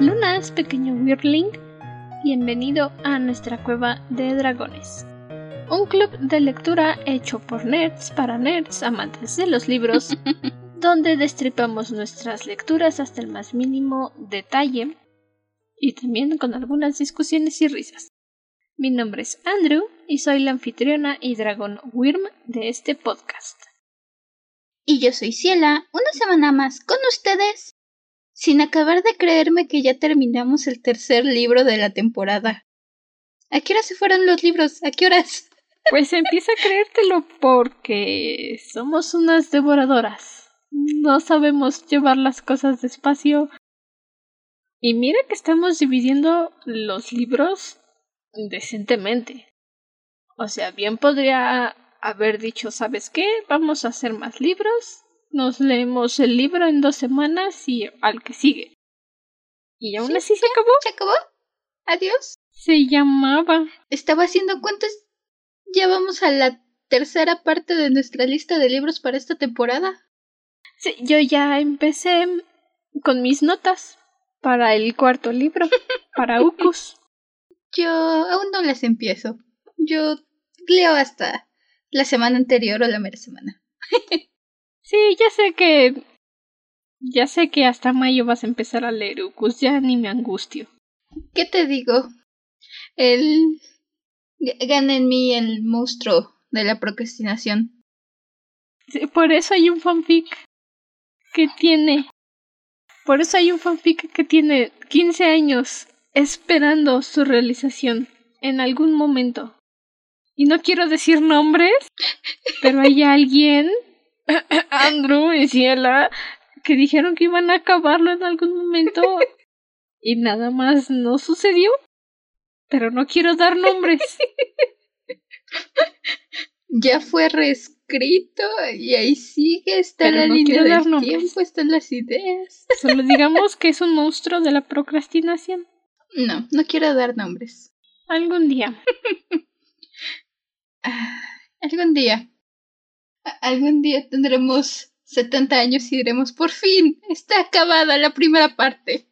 lunas, pequeño Weirdling. Bienvenido a nuestra cueva de dragones. Un club de lectura hecho por nerds para nerds amantes de los libros, donde destripamos nuestras lecturas hasta el más mínimo detalle y también con algunas discusiones y risas. Mi nombre es Andrew y soy la anfitriona y dragón Wyrm de este podcast. Y yo soy Ciela, una semana más con ustedes, sin acabar de creerme que ya terminamos el tercer libro de la temporada. ¿A qué hora se fueron los libros? ¿A qué horas? Pues empieza a creértelo porque somos unas devoradoras. No sabemos llevar las cosas despacio. Y mira que estamos dividiendo los libros decentemente. O sea, bien podría haber dicho, ¿sabes qué? Vamos a hacer más libros, nos leemos el libro en dos semanas y al que sigue. Y aún así se acabó. ¿Se acabó? Adiós. Se llamaba. Estaba haciendo cuentas. Ya vamos a la tercera parte de nuestra lista de libros para esta temporada. Sí, yo ya empecé con mis notas para el cuarto libro, para Ucus. Yo aún no las empiezo. Yo leo hasta la semana anterior o la mera semana. sí, ya sé que. Ya sé que hasta mayo vas a empezar a leer Ucus, ya ni me angustio. ¿Qué te digo? El. Gana en mí el monstruo de la procrastinación. Sí, por eso hay un fanfic que tiene. Por eso hay un fanfic que tiene 15 años esperando su realización en algún momento y no quiero decir nombres, pero hay alguien, Andrew y Ciela, que dijeron que iban a acabarlo en algún momento y nada más no sucedió. Pero no quiero dar nombres. Ya fue reescrito y ahí sigue, está la línea del tiempo, están las ideas. Solo digamos que es un monstruo de la procrastinación. No, no quiero dar nombres. Algún día. algún día. Algún día tendremos 70 años y diremos, por fin, está acabada la primera parte.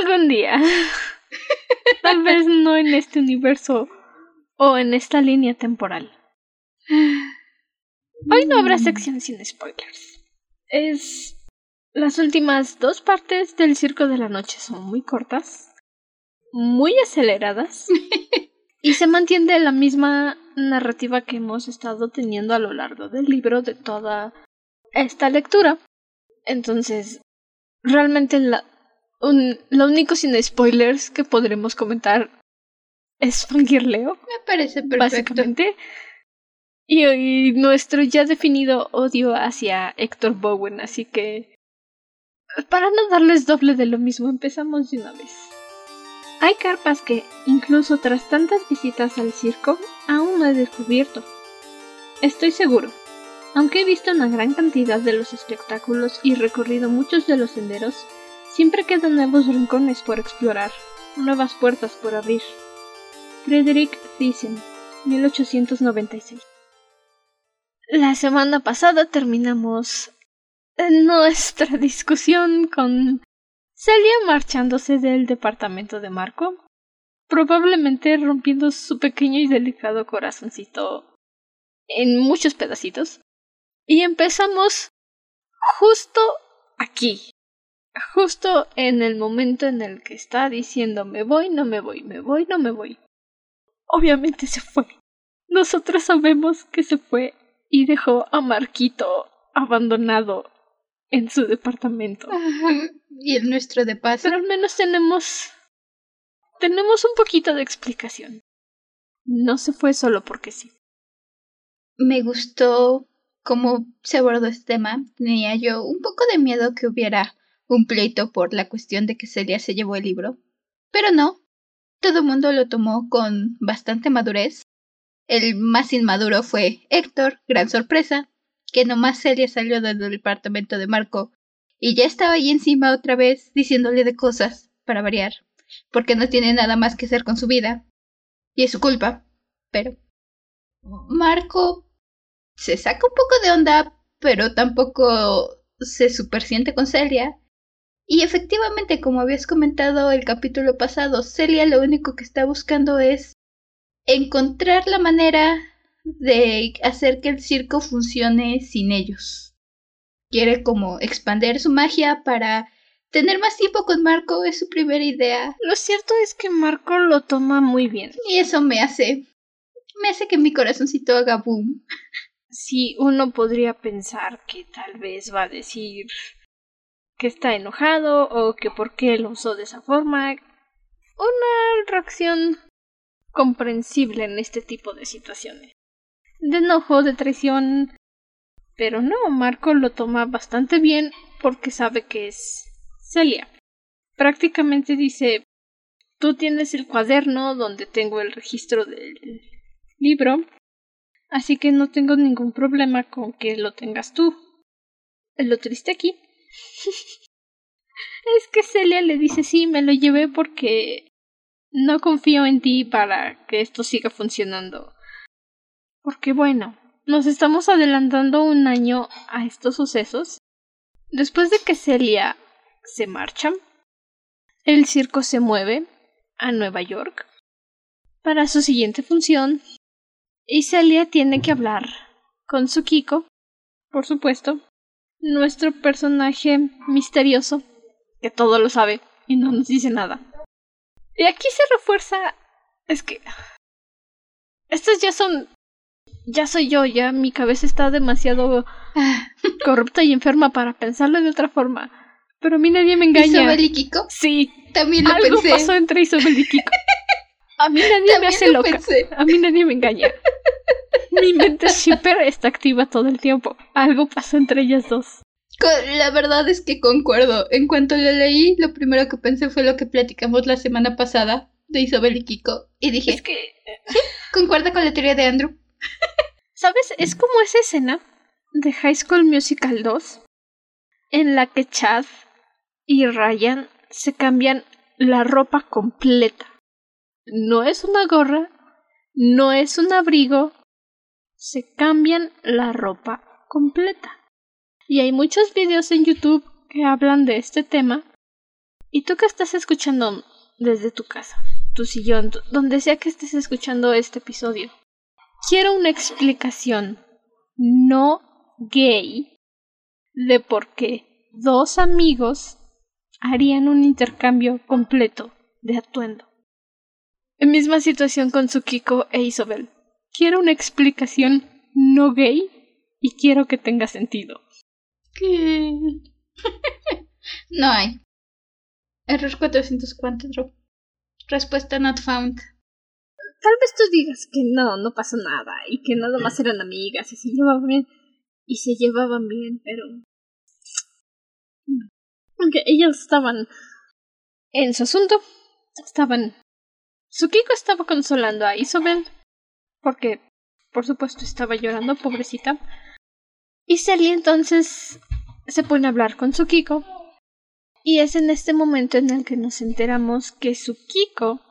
algún día. Tal vez no en este universo o en esta línea temporal. Hoy no habrá sección sin spoilers. Es... Las últimas dos partes del Circo de la Noche son muy cortas, muy aceleradas y se mantiene la misma narrativa que hemos estado teniendo a lo largo del libro de toda esta lectura. Entonces, realmente la, un, lo único sin spoilers que podremos comentar es fangirleo. Me parece perfecto. Básicamente. Y, y nuestro ya definido odio hacia Héctor Bowen, así que... Para no darles doble de lo mismo, empezamos de una vez. Hay carpas que, incluso tras tantas visitas al circo, aún no he descubierto. Estoy seguro, aunque he visto una gran cantidad de los espectáculos y recorrido muchos de los senderos, siempre quedan nuevos rincones por explorar, nuevas puertas por abrir. Frederick Thyssen, 1896. La semana pasada terminamos nuestra discusión con Celia marchándose del departamento de Marco, probablemente rompiendo su pequeño y delicado corazoncito en muchos pedacitos. Y empezamos justo aquí, justo en el momento en el que está diciendo me voy, no me voy, me voy, no me voy. Obviamente se fue. Nosotros sabemos que se fue y dejó a Marquito abandonado en su departamento. y el nuestro de paso. Pero al menos tenemos. Tenemos un poquito de explicación. No se fue solo porque sí. Me gustó cómo se abordó este tema. Tenía yo un poco de miedo que hubiera un pleito por la cuestión de que Celia se llevó el libro. Pero no. Todo el mundo lo tomó con bastante madurez. El más inmaduro fue Héctor, gran sorpresa, que nomás Celia salió del departamento de Marco y ya estaba ahí encima otra vez diciéndole de cosas, para variar, porque no tiene nada más que hacer con su vida. Y es su culpa. Pero Marco se saca un poco de onda, pero tampoco se supersiente con Celia. Y efectivamente, como habías comentado el capítulo pasado, Celia lo único que está buscando es encontrar la manera de hacer que el circo funcione sin ellos. Quiere como expander su magia para tener más tiempo con Marco, es su primera idea. Lo cierto es que Marco lo toma muy bien. Y eso me hace me hace que mi corazoncito haga boom. Sí, uno podría pensar que tal vez va a decir que está enojado o que por qué lo usó de esa forma. Una reacción comprensible en este tipo de situaciones. De enojo, de traición. Pero no, Marco lo toma bastante bien porque sabe que es Celia. Prácticamente dice, tú tienes el cuaderno donde tengo el registro del libro, así que no tengo ningún problema con que lo tengas tú. Lo triste aquí es que Celia le dice sí, me lo llevé porque no confío en ti para que esto siga funcionando. Porque bueno, nos estamos adelantando un año a estos sucesos. Después de que Celia se marcha, el circo se mueve a Nueva York para su siguiente función y Celia tiene que hablar con su Kiko, por supuesto, nuestro personaje misterioso, que todo lo sabe y no nos dice nada. Y aquí se refuerza. Es que. Estos ya son. Ya soy yo, ya mi cabeza está demasiado corrupta y enferma para pensarlo de otra forma. Pero a mí nadie me engaña. ¿Isabel y Kiko? Sí. También lo Algo pensé. pasó entre Isabel y Kiko. A mí nadie me hace lo loca. pensé. A mí nadie me engaña. Mi mente siempre está activa todo el tiempo. Algo pasó entre ellas dos. La verdad es que concuerdo. En cuanto lo leí, lo primero que pensé fue lo que platicamos la semana pasada de Isabel y Kiko. Y dije, Es que, concuerda con la teoría de Andrew. ¿Sabes? Es como esa escena de High School Musical 2 en la que Chad y Ryan se cambian la ropa completa. No es una gorra, no es un abrigo, se cambian la ropa completa. Y hay muchos videos en YouTube que hablan de este tema. Y tú que estás escuchando desde tu casa, tu sillón, donde sea que estés escuchando este episodio, quiero una explicación no gay de por qué dos amigos harían un intercambio completo de atuendo. En misma situación con Tsukiko e Isobel. Quiero una explicación no gay y quiero que tenga sentido. ¿Qué? no hay. Error 404. Respuesta not found. Tal vez tú digas que no, no pasó nada y que nada más eran amigas y se llevaban bien. Y se llevaban bien, pero... Aunque ellas estaban en su asunto, estaban... Tsukiko estaba consolando a Isobel porque, por supuesto, estaba llorando, pobrecita. Y Celia entonces se pone a hablar con Tsukiko. Y es en este momento en el que nos enteramos que Tsukiko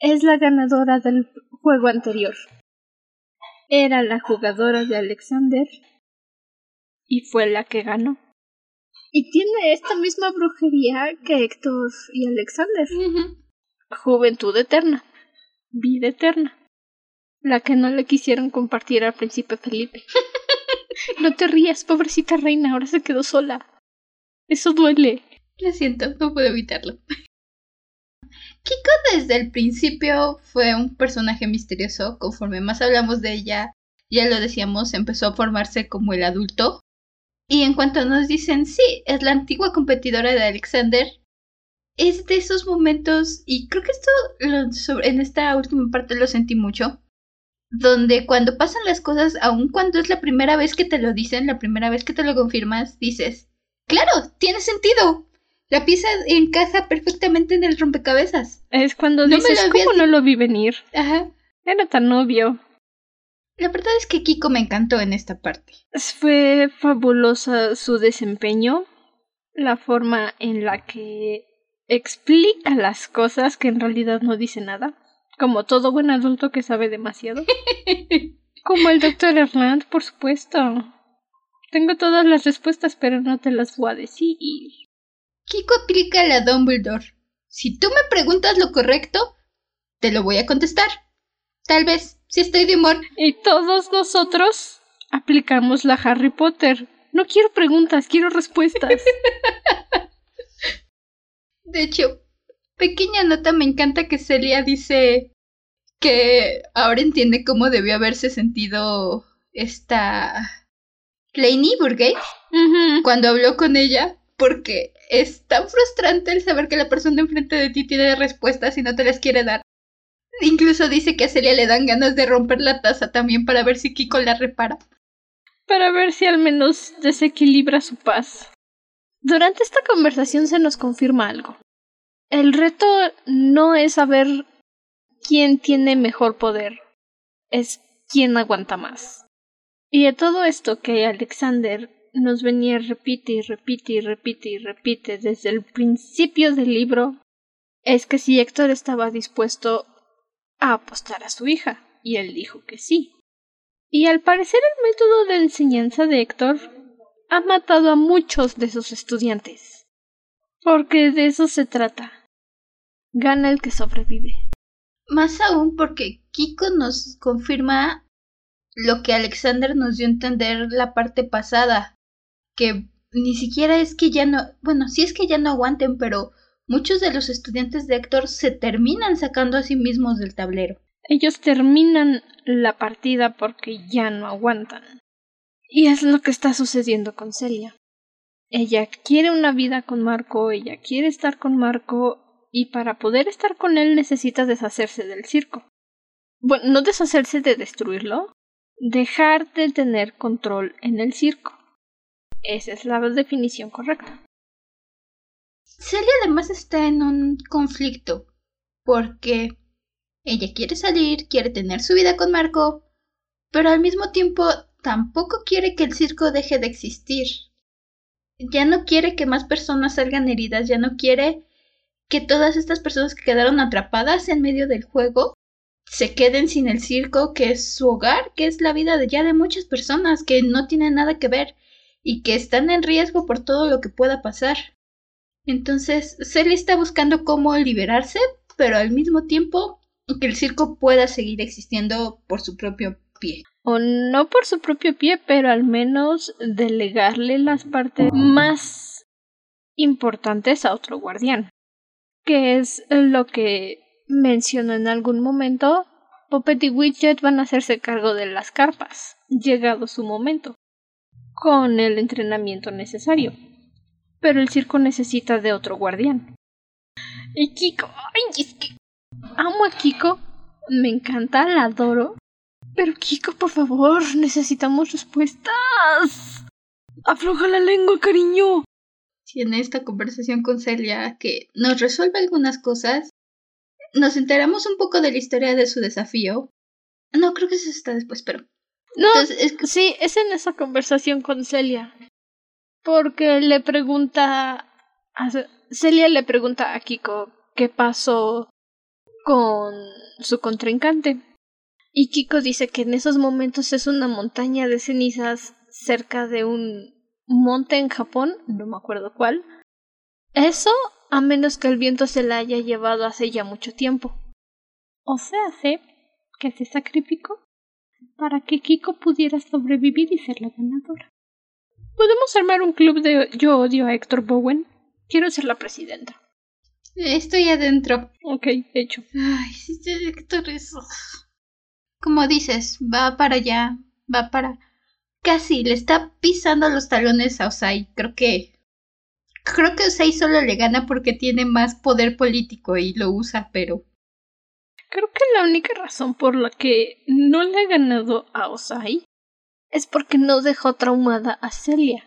es la ganadora del juego anterior. Era la jugadora de Alexander y fue la que ganó. Y tiene esta misma brujería que Héctor y Alexander. Juventud eterna, vida eterna. La que no le quisieron compartir al príncipe Felipe. no te rías, pobrecita reina, ahora se quedó sola. Eso duele. Lo siento, no puedo evitarlo. Kiko desde el principio fue un personaje misterioso. Conforme más hablamos de ella, ya lo decíamos, empezó a formarse como el adulto. Y en cuanto nos dicen, sí, es la antigua competidora de Alexander, es de esos momentos, y creo que esto lo- sobre- en esta última parte lo sentí mucho, donde cuando pasan las cosas, aun cuando es la primera vez que te lo dicen, la primera vez que te lo confirmas, dices, claro, tiene sentido. La pieza encaja perfectamente en el rompecabezas. Es cuando No dices, ¿cómo no lo vi venir? Ajá. Era tan obvio. La verdad es que Kiko me encantó en esta parte. Fue fabulosa su desempeño, la forma en la que explica las cosas que en realidad no dice nada, como todo buen adulto que sabe demasiado. Como el doctor Erland, por supuesto. Tengo todas las respuestas, pero no te las voy a decir. Kiko aplica la Dumbledore. Si tú me preguntas lo correcto, te lo voy a contestar. Tal vez, si estoy de humor. Y todos nosotros aplicamos la Harry Potter. No quiero preguntas, quiero respuestas. de hecho, pequeña nota, me encanta que Celia dice que ahora entiende cómo debió haberse sentido esta Lainey Burgate cuando habló con ella, porque es tan frustrante el saber que la persona enfrente de ti tiene respuestas y no te las quiere dar. Incluso dice que a Celia le dan ganas de romper la taza también para ver si Kiko la repara. Para ver si al menos desequilibra su paz. Durante esta conversación se nos confirma algo. El reto no es saber quién tiene mejor poder, es quién aguanta más. Y de todo esto que Alexander nos venía repite y repite y repite y repite desde el principio del libro es que si Héctor estaba dispuesto a apostar a su hija, y él dijo que sí. Y al parecer el método de enseñanza de Héctor ha matado a muchos de sus estudiantes. Porque de eso se trata. Gana el que sobrevive. Más aún porque Kiko nos confirma lo que Alexander nos dio a entender la parte pasada, que ni siquiera es que ya no, bueno, sí es que ya no aguanten, pero muchos de los estudiantes de Héctor se terminan sacando a sí mismos del tablero. Ellos terminan la partida porque ya no aguantan. Y es lo que está sucediendo con Celia. Ella quiere una vida con Marco, ella quiere estar con Marco, y para poder estar con él necesita deshacerse del circo. Bueno, no deshacerse de destruirlo, dejar de tener control en el circo. Esa es la definición correcta. Celia además está en un conflicto, porque ella quiere salir, quiere tener su vida con Marco, pero al mismo tiempo tampoco quiere que el circo deje de existir. Ya no quiere que más personas salgan heridas, ya no quiere que todas estas personas que quedaron atrapadas en medio del juego se queden sin el circo, que es su hogar, que es la vida de ya de muchas personas que no tienen nada que ver y que están en riesgo por todo lo que pueda pasar. Entonces, Celia está buscando cómo liberarse, pero al mismo tiempo que el circo pueda seguir existiendo por su propio pie. O no por su propio pie, pero al menos delegarle las partes más importantes a otro guardián. Que es lo que mencionó en algún momento. Puppet y Widget van a hacerse cargo de las carpas, llegado su momento, con el entrenamiento necesario. Pero el circo necesita de otro guardián. Y Kiko, ay, que amo a Kiko, me encanta, la adoro, pero Kiko, por favor, necesitamos respuestas. Afloja la lengua, cariño. Tiene esta conversación con Celia que nos resuelve algunas cosas. Nos enteramos un poco de la historia de su desafío. No, creo que eso está después, pero. No, sí, es en esa conversación con Celia. Porque le pregunta. A... Celia le pregunta a Kiko qué pasó con su contrincante. Y Kiko dice que en esos momentos es una montaña de cenizas cerca de un monte en Japón, no me acuerdo cuál. Eso a menos que el viento se la haya llevado hace ya mucho tiempo. O sea, sé que se sacrificó para que Kiko pudiera sobrevivir y ser la ganadora. ¿Podemos armar un club de Yo odio a Héctor Bowen? Quiero ser la presidenta. Estoy adentro. Ok, hecho. Ay, sí, Héctor, eso como dices, va para allá, va para... Casi le está pisando los talones a Osai. Creo que... Creo que Osai solo le gana porque tiene más poder político y lo usa, pero... Creo que la única razón por la que no le ha ganado a Osai es porque no dejó traumada a Celia.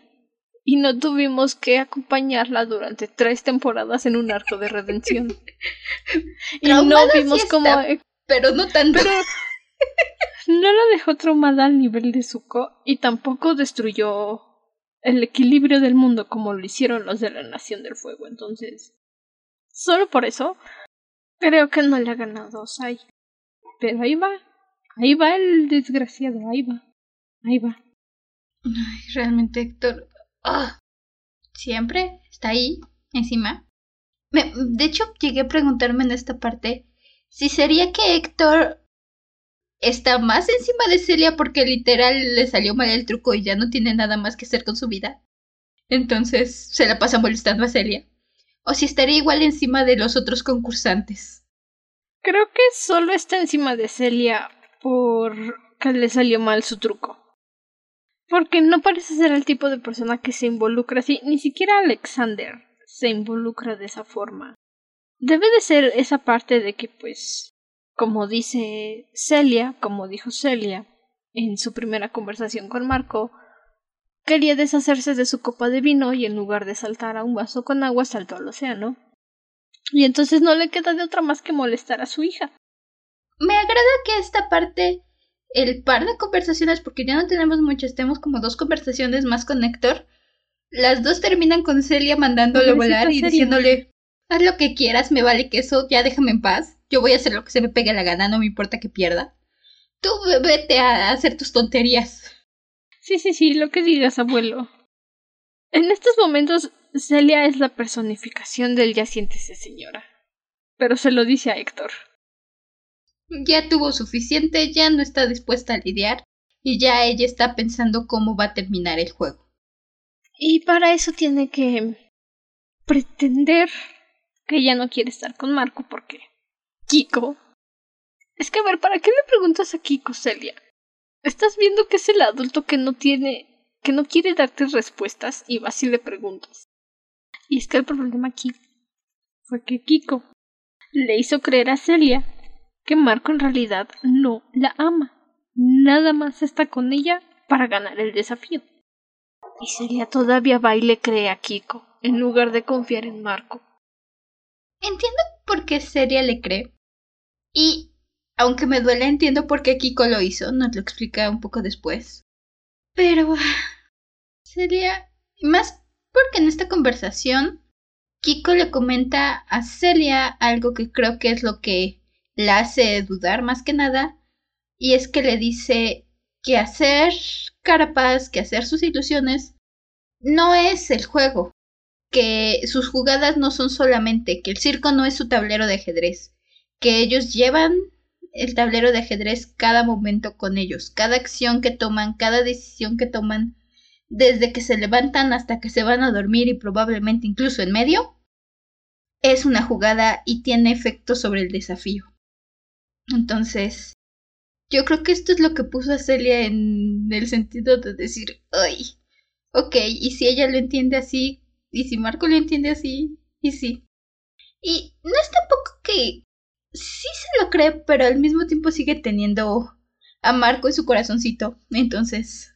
Y no tuvimos que acompañarla durante tres temporadas en un arco de redención. y no vimos como... Pero no tanto. No la dejó traumada al nivel de Zuko y tampoco destruyó el equilibrio del mundo como lo hicieron los de la Nación del Fuego. Entonces, solo por eso, creo que no le ha ganado Sai. Pero ahí va, ahí va el desgraciado, ahí va, ahí va. Ay, realmente Héctor, ah, siempre está ahí, encima. de hecho, llegué a preguntarme en esta parte si sería que Héctor está más encima de Celia porque literal le salió mal el truco y ya no tiene nada más que hacer con su vida. Entonces se la pasa molestando a Celia. O si estaría igual encima de los otros concursantes. Creo que solo está encima de Celia porque le salió mal su truco. Porque no parece ser el tipo de persona que se involucra así. Ni siquiera Alexander se involucra de esa forma. Debe de ser esa parte de que, pues, como dice Celia, como dijo Celia en su primera conversación con Marco, quería deshacerse de su copa de vino y en lugar de saltar a un vaso con agua saltó al océano. Y entonces no le queda de otra más que molestar a su hija. Me agrada que esta parte, el par de conversaciones, porque ya no tenemos muchas, tenemos como dos conversaciones más con Héctor, las dos terminan con Celia mandándolo volar y diciéndole, haz lo que quieras, me vale que eso, ya déjame en paz. Yo voy a hacer lo que se me pegue la gana, no me importa que pierda. Tú vete a hacer tus tonterías. Sí, sí, sí, lo que digas, abuelo. En estos momentos, Celia es la personificación del ya siéntese, señora. Pero se lo dice a Héctor. Ya tuvo suficiente, ya no está dispuesta a lidiar, y ya ella está pensando cómo va a terminar el juego. Y para eso tiene que pretender que ella no quiere estar con Marco porque Kiko. Es que a ver, ¿para qué le preguntas a Kiko, Celia? Estás viendo que es el adulto que no tiene, que no quiere darte respuestas y vas y le preguntas. Y es que el problema aquí fue que Kiko le hizo creer a Celia que Marco en realidad no la ama. Nada más está con ella para ganar el desafío. Y Celia todavía va y le cree a Kiko, en lugar de confiar en Marco. Entiendo por qué Celia le cree. Y, aunque me duele, entiendo por qué Kiko lo hizo. Nos lo explica un poco después. Pero... Celia... Más porque en esta conversación Kiko le comenta a Celia algo que creo que es lo que la hace dudar más que nada. Y es que le dice que hacer carapas, que hacer sus ilusiones, no es el juego que sus jugadas no son solamente, que el circo no es su tablero de ajedrez, que ellos llevan el tablero de ajedrez cada momento con ellos, cada acción que toman, cada decisión que toman, desde que se levantan hasta que se van a dormir y probablemente incluso en medio, es una jugada y tiene efecto sobre el desafío. Entonces, yo creo que esto es lo que puso a Celia en el sentido de decir, ay, ok, y si ella lo entiende así, y si Marco lo entiende así, y sí. Y no es tampoco que sí se lo cree, pero al mismo tiempo sigue teniendo a Marco en su corazoncito. Entonces,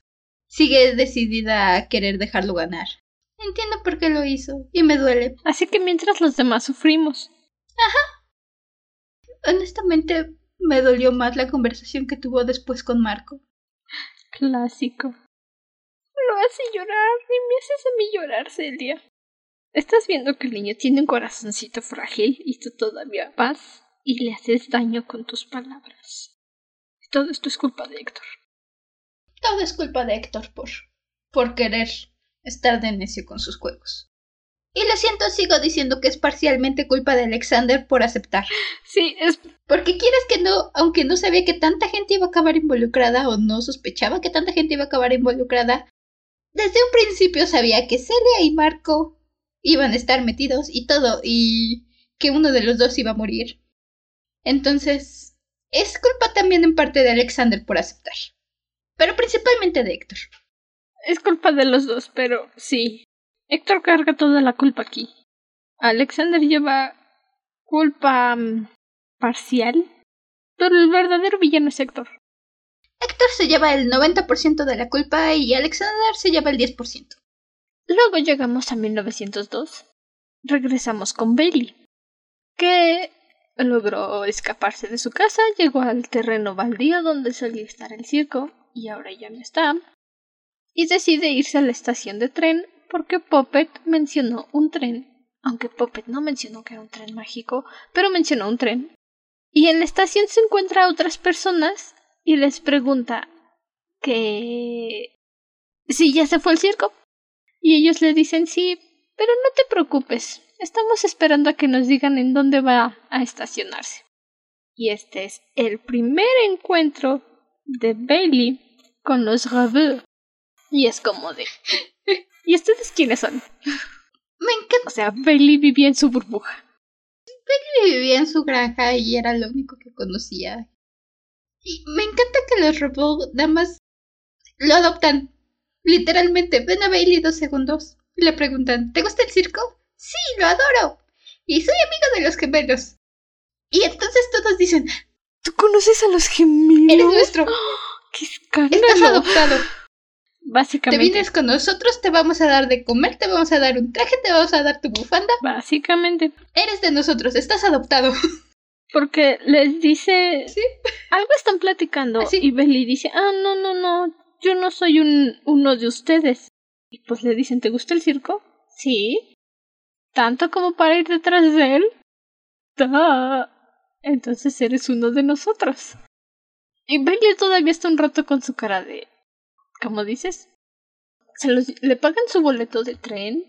sigue decidida a querer dejarlo ganar. Entiendo por qué lo hizo y me duele. Así que mientras los demás sufrimos. Ajá. Honestamente, me dolió más la conversación que tuvo después con Marco. Clásico. Lo hace llorar y me haces a mí llorar, Celia. Estás viendo que el niño tiene un corazoncito frágil y tú todavía vas y le haces daño con tus palabras. Todo esto es culpa de Héctor. Todo es culpa de Héctor por, por querer estar de necio con sus juegos. Y lo siento, sigo diciendo que es parcialmente culpa de Alexander por aceptar. Sí, es... Porque quieres que no, aunque no sabía que tanta gente iba a acabar involucrada o no sospechaba que tanta gente iba a acabar involucrada, desde un principio sabía que Celia y Marco iban a estar metidos y todo, y que uno de los dos iba a morir. Entonces, es culpa también en parte de Alexander por aceptar. Pero principalmente de Héctor. Es culpa de los dos, pero sí. Héctor carga toda la culpa aquí. Alexander lleva culpa mm, parcial, pero el verdadero villano es Héctor. Héctor se lleva el 90% de la culpa y Alexander se lleva el 10%. Luego llegamos a 1902. Regresamos con Bailey, que logró escaparse de su casa, llegó al terreno baldío donde solía estar el circo y ahora ya no está, y decide irse a la estación de tren porque Puppet mencionó un tren, aunque Puppet no mencionó que era un tren mágico, pero mencionó un tren. Y en la estación se encuentra a otras personas y les pregunta que si ya se fue el circo. Y ellos le dicen sí, pero no te preocupes, estamos esperando a que nos digan en dónde va a estacionarse. Y este es el primer encuentro de Bailey con los Raveux. Y es como de... ¿Y ustedes quiénes son? Me encanta. O sea, Bailey vivía en su burbuja. Bailey vivía en su granja y era lo único que conocía. Y me encanta que los Raveux nada más lo adoptan. Literalmente, ven a Bailey dos segundos y le preguntan, ¿te gusta el circo? Sí, lo adoro. Y soy amigo de los gemelos. Y entonces todos dicen, ¿Tú conoces a los gemelos? eres nuestro, ¡Qué escándalo! estás adoptado. Te Básicamente, vienes con nosotros, te vamos a dar de comer, te vamos a dar un traje, te vamos a dar tu bufanda. básicamente, Eres de nosotros, estás adoptado. porque les dice, Sí. algo están platicando Así. y Bailey dice, ah, no, no, no, yo no soy un, uno de ustedes. Y pues le dicen, ¿te gusta el circo? Sí. ¿Tanto como para ir detrás de él? Entonces eres uno de nosotros. Y Bailey todavía está un rato con su cara de... ¿Cómo dices? Se los- le pagan su boleto de tren,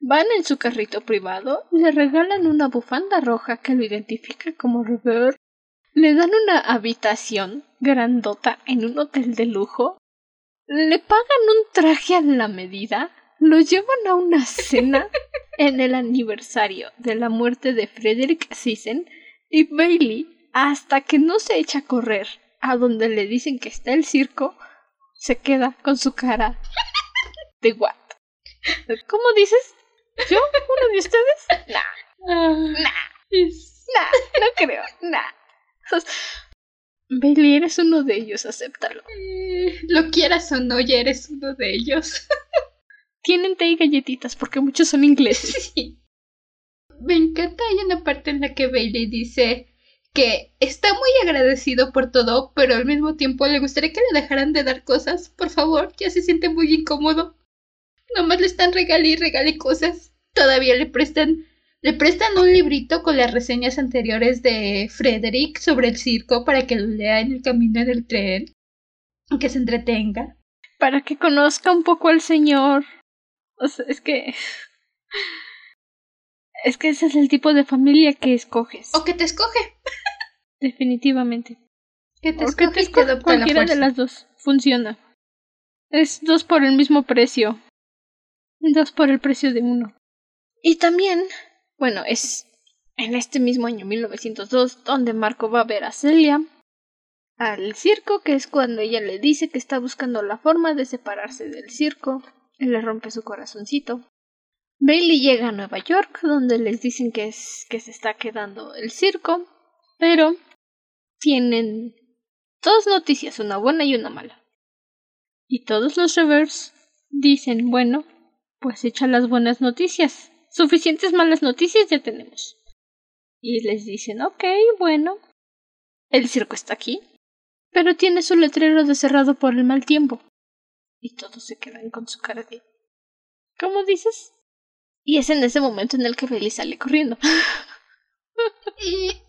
van en su carrito privado, le regalan una bufanda roja que lo identifica como Robert, le dan una habitación grandota en un hotel de lujo, le pagan un traje a la medida, lo llevan a una cena en el aniversario de la muerte de Frederick Sisen y Bailey, hasta que no se echa a correr a donde le dicen que está el circo, se queda con su cara de what. ¿Cómo dices? ¿Yo? ¿Uno de ustedes? Nah, Ah, es- nah, no creo, nah. Bailey, eres uno de ellos, acéptalo. eh, lo quieras o no, ya eres uno de ellos. Tienen té y galletitas porque muchos son ingleses. Sí. Me encanta, hay una parte en la que Bailey dice que está muy agradecido por todo, pero al mismo tiempo le gustaría que le dejaran de dar cosas. Por favor, ya se siente muy incómodo. Nomás le están regale y regale cosas. Todavía le prestan, le prestan un librito con las reseñas anteriores de Frederick sobre el circo para que lo lea en el camino del tren. Que se entretenga. Para que conozca un poco al señor. O sea, es que. Es que ese es el tipo de familia que escoges. O que te escoge. Definitivamente. Que te O que escoge te la cualquiera de las dos. Funciona. Es dos por el mismo precio. Dos por el precio de uno. Y también, bueno, es en este mismo año 1902 donde Marco va a ver a Celia al circo, que es cuando ella le dice que está buscando la forma de separarse del circo. Le rompe su corazoncito. Bailey llega a Nueva York, donde les dicen que es que se está quedando el circo, pero tienen dos noticias, una buena y una mala. Y todos los reverse dicen, bueno, pues echa las buenas noticias. Suficientes malas noticias ya tenemos. Y les dicen, ok, bueno, el circo está aquí, pero tiene su letrero de cerrado por el mal tiempo. Y todos se quedan con su cara de... ¿Cómo dices? Y es en ese momento en el que Bailey sale corriendo.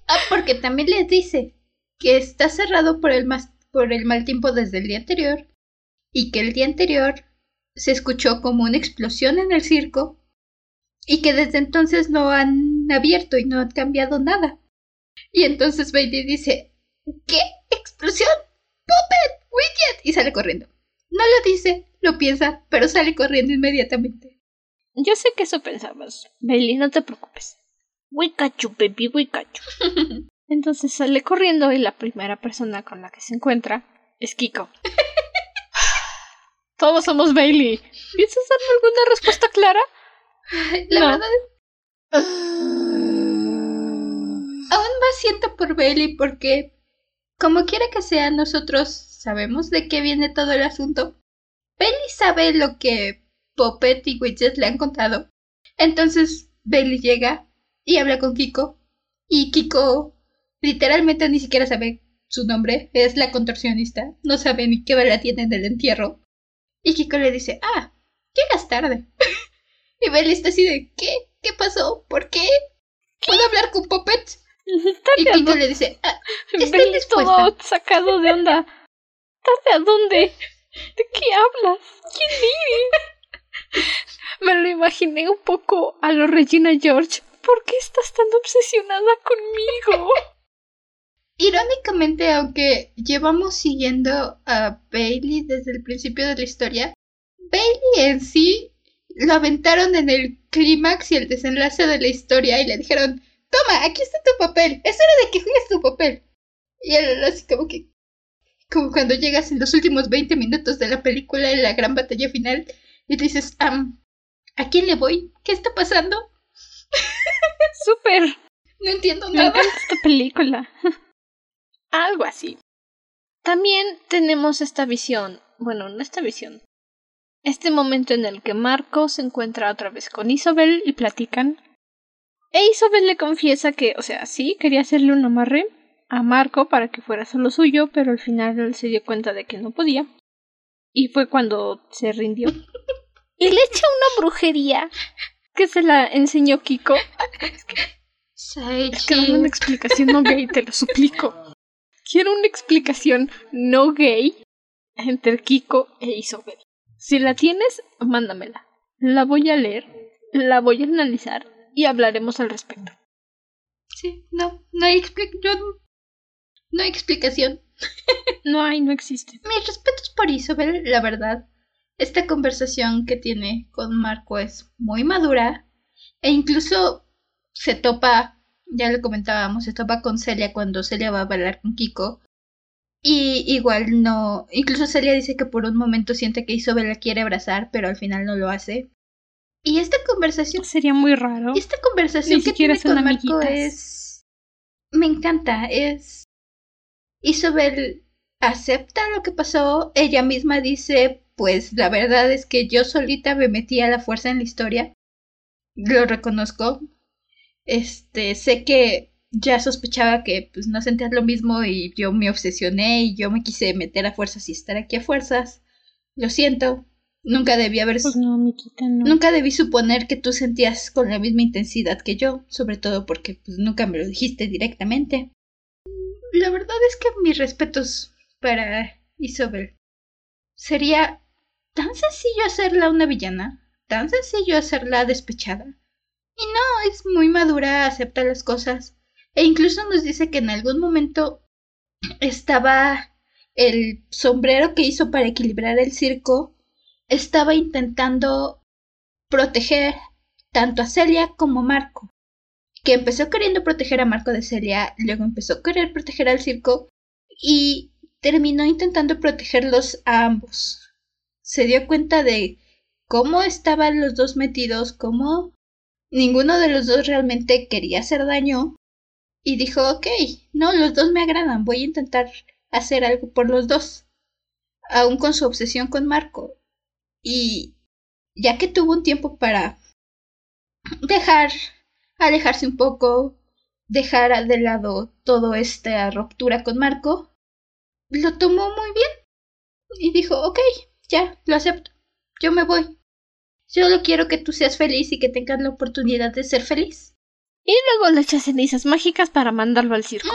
Ah, porque también les dice que está cerrado por el, por el mal tiempo desde el día anterior y que el día anterior se escuchó como una explosión en el circo y que desde entonces no han abierto y no han cambiado nada. Y entonces Bailey dice, ¿qué? ¿Explosión? ¡Puppet! ¡Widget! Y sale corriendo. No lo dice, lo piensa, pero sale corriendo inmediatamente. Yo sé que eso pensabas. Bailey, no te preocupes. Wikachu, baby, Wikachu. Entonces sale corriendo y la primera persona con la que se encuentra es Kiko. Todos somos Bailey. ¿Piensas darme alguna respuesta clara? La No. verdad Aún más siento por Bailey porque, como quiera que sea, nosotros sabemos de qué viene todo el asunto. Bailey sabe lo que Puppet y Widget le han contado. Entonces Bailey llega y habla con Kiko. Y Kiko literalmente ni siquiera sabe su nombre. Es la contorsionista. No sabe ni qué bala tiene en el entierro. Y Kiko le dice, ah, llegas tarde. y Bailey está así de, ¿qué? ¿Qué pasó? ¿Por qué? ¿Puedo hablar con Puppet? Y ¿Tarde a Kiko le dice, ah, Bailey dispuesta. todo sacado de onda. ¿Tarde a dónde? ¿De qué hablas? ¿Quién eres? Me lo imaginé un poco a lo Regina George. ¿Por qué estás tan obsesionada conmigo? Irónicamente, aunque llevamos siguiendo a Bailey desde el principio de la historia, Bailey en sí lo aventaron en el clímax y el desenlace de la historia y le dijeron, toma, aquí está tu papel, es hora de que juegues tu papel. Y él así como que, como cuando llegas en los últimos 20 minutos de la película en la gran batalla final y dices, ¿a quién le voy? ¿Qué está pasando? Súper. No entiendo Me nada. encanta esta película. Algo así. También tenemos esta visión, bueno, no esta visión. Este momento en el que Marco se encuentra otra vez con Isabel y platican. E Isabel le confiesa que, o sea, sí, quería hacerle un amarre a Marco para que fuera solo suyo, pero al final él se dio cuenta de que no podía. Y fue cuando se rindió. Y le echa una brujería que se la enseñó Kiko. Es que es que dame una explicación no gay, te lo suplico. Quiero una explicación no gay entre Kiko e Isabel. Si la tienes, mándamela. La voy a leer, la voy a analizar y hablaremos al respecto. Sí, no, no hay explicación. No hay explicación. No hay, no existe. Mis respetos por Isabel, la verdad. Esta conversación que tiene con Marco es muy madura e incluso se topa, ya lo comentábamos, se topa con Celia cuando Celia va a bailar con Kiko. Y igual no, incluso Celia dice que por un momento siente que Isabel la quiere abrazar, pero al final no lo hace. Y esta conversación Sería muy raro. esta conversación Ni que siquiera tiene con Marco amiguitas. es... Me encanta, es... Isabel acepta lo que pasó, ella misma dice, pues la verdad es que yo solita me metí a la fuerza en la historia, lo reconozco, este, sé que ya sospechaba que pues no sentías lo mismo y yo me obsesioné y yo me quise meter a fuerzas y estar aquí a fuerzas, lo siento, nunca debí haber Pues no, Miquita, no. Nunca debí suponer que tú sentías con la misma intensidad que yo, sobre todo porque pues, nunca me lo dijiste directamente. La verdad es que mis respetos para Isabel. Sería tan sencillo hacerla una villana, tan sencillo hacerla despechada. Y no, es muy madura, acepta las cosas. E incluso nos dice que en algún momento estaba el sombrero que hizo para equilibrar el circo estaba intentando proteger tanto a Celia como a Marco. Que empezó queriendo proteger a Marco de Celia, luego empezó a querer proteger al circo y terminó intentando protegerlos a ambos. Se dio cuenta de cómo estaban los dos metidos, cómo ninguno de los dos realmente quería hacer daño y dijo, ok, no, los dos me agradan, voy a intentar hacer algo por los dos. Aún con su obsesión con Marco, y ya que tuvo un tiempo para dejar, alejarse un poco, dejar de lado toda esta ruptura con Marco, lo tomó muy bien y dijo, ok, ya, lo acepto, yo me voy. Solo quiero que tú seas feliz y que tengas la oportunidad de ser feliz. Y luego le echa cenizas mágicas para mandarlo al circo.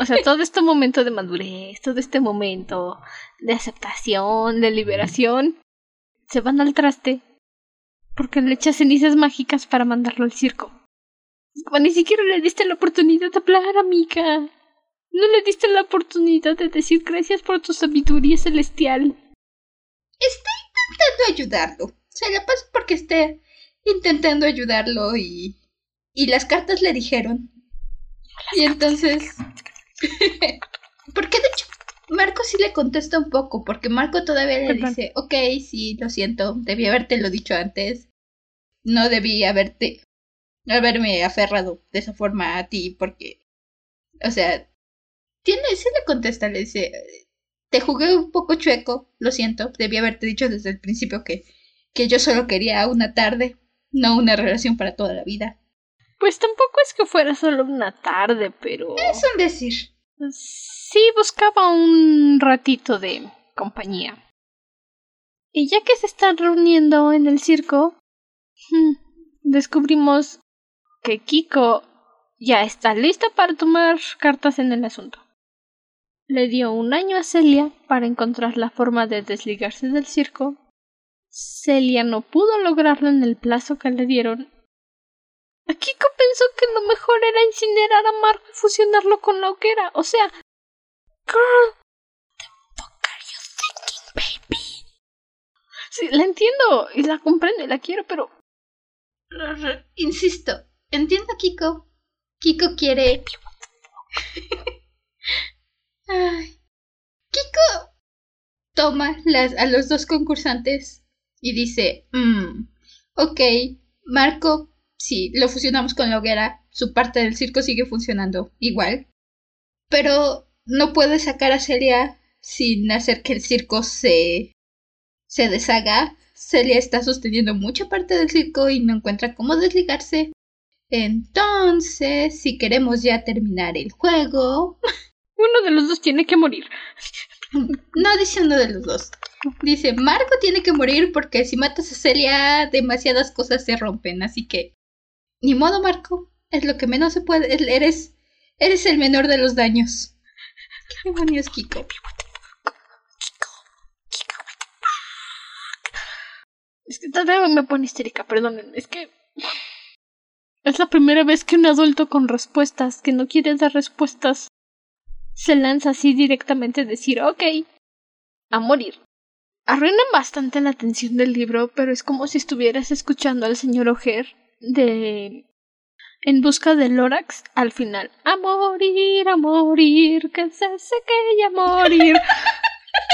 O sea, todo este momento de madurez, todo este momento de aceptación, de liberación, se van al traste porque le echa cenizas mágicas para mandarlo al circo. Como ni siquiera le diste la oportunidad de hablar, amiga. No le diste la oportunidad de decir gracias por tu sabiduría celestial. Está intentando ayudarlo. Se la pasa porque está intentando ayudarlo y... Y las cartas le dijeron. Y entonces... porque de hecho Marco sí le contesta un poco, porque Marco todavía le Perdón. dice, ok, sí, lo siento, debí haberte lo dicho antes. No debí haberte... haberme aferrado de esa forma a ti, porque... O sea, tiene, sí le contesta, le dice, te jugué un poco chueco, lo siento, debí haberte dicho desde el principio que, que yo solo quería una tarde, no una relación para toda la vida. Pues tampoco es que fuera solo una tarde, pero... Es un decir. Sí, buscaba un ratito de compañía. Y ya que se están reuniendo en el circo, hmm, descubrimos que Kiko ya está lista para tomar cartas en el asunto. Le dio un año a Celia para encontrar la forma de desligarse del circo Celia no pudo lograrlo en el plazo que le dieron. Kiko pensó que lo mejor era incinerar a Marco y fusionarlo con la hoguera. O sea, girl, the fuck are baby? Sí, la entiendo y la comprendo y la quiero, pero Insisto, entiendo a Kiko. Kiko quiere. Ay. Kiko toma las, a los dos concursantes y dice: mmm, Ok, Marco, si lo fusionamos con la hoguera, su parte del circo sigue funcionando igual. Pero no puede sacar a Celia sin hacer que el circo se, se deshaga Celia está sosteniendo mucha parte del circo y no encuentra cómo desligarse. Entonces, si queremos ya terminar el juego... Uno de los dos tiene que morir. No dice uno de los dos. Dice, Marco tiene que morir porque si matas a Celia, demasiadas cosas se rompen. Así que, ni modo, Marco. Es lo que menos se puede. Eres, eres el menor de los daños. ¿Qué demonios, Kiko? Es que vez me pone histérica, perdonen. Es que. Es la primera vez que un adulto con respuestas, que no quiere dar respuestas, se lanza así directamente a decir, ok, a morir. Arruinan bastante la atención del libro, pero es como si estuvieras escuchando al señor Oger de En busca de Lorax al final. A morir, a morir, que se seque y a morir.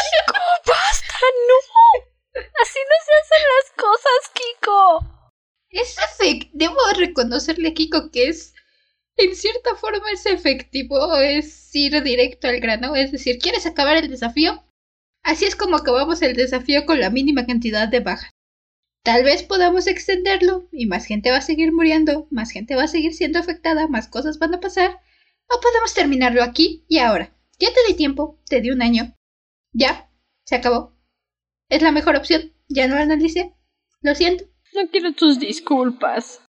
¡Chico, basta! ¡No! Así no se hacen las cosas, Kiko. Es efectivo. Debo reconocerle a Kiko que es. En cierta forma es efectivo, es ir directo al grano. Es decir, ¿quieres acabar el desafío? Así es como acabamos el desafío con la mínima cantidad de bajas. Tal vez podamos extenderlo y más gente va a seguir muriendo, más gente va a seguir siendo afectada, más cosas van a pasar. O podemos terminarlo aquí y ahora. Ya te di tiempo, te di un año. Ya, se acabó. Es la mejor opción. Ya no lo analicé. Lo siento. No quiero tus disculpas.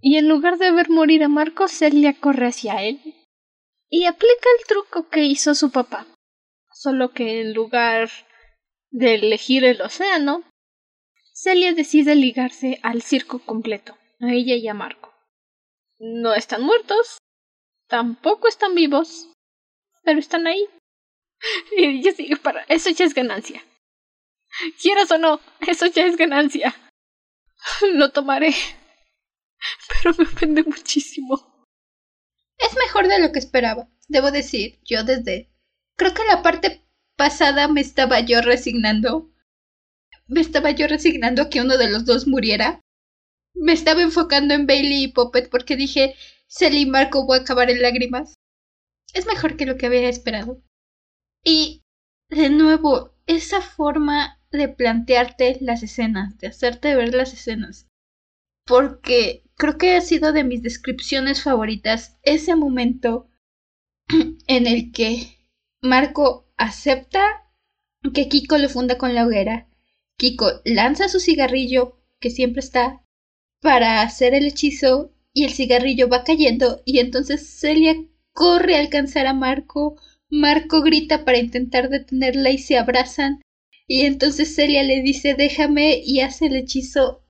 Y en lugar de ver morir a Marco, Celia corre hacia él y aplica el truco que hizo su papá. Solo que en lugar de elegir el océano, Celia decide ligarse al circo completo, a ella y a Marco. No están muertos, tampoco están vivos, pero están ahí. Y yo sigo para eso ya es ganancia. Quieras o no, eso ya es ganancia. Lo tomaré. Pero me ofende muchísimo. Es mejor de lo que esperaba. Debo decir, yo desde... Creo que la parte pasada me estaba yo resignando. Me estaba yo resignando a que uno de los dos muriera. Me estaba enfocando en Bailey y Poppet porque dije, Sally y Marco voy a acabar en lágrimas. Es mejor que lo que había esperado. Y, de nuevo, esa forma de plantearte las escenas, de hacerte ver las escenas. Porque creo que ha sido de mis descripciones favoritas ese momento en el que Marco acepta que Kiko le funda con la hoguera. Kiko lanza su cigarrillo, que siempre está, para hacer el hechizo, y el cigarrillo va cayendo, y entonces Celia corre a alcanzar a Marco. Marco grita para intentar detenerla y se abrazan. Y entonces Celia le dice déjame y hace el hechizo.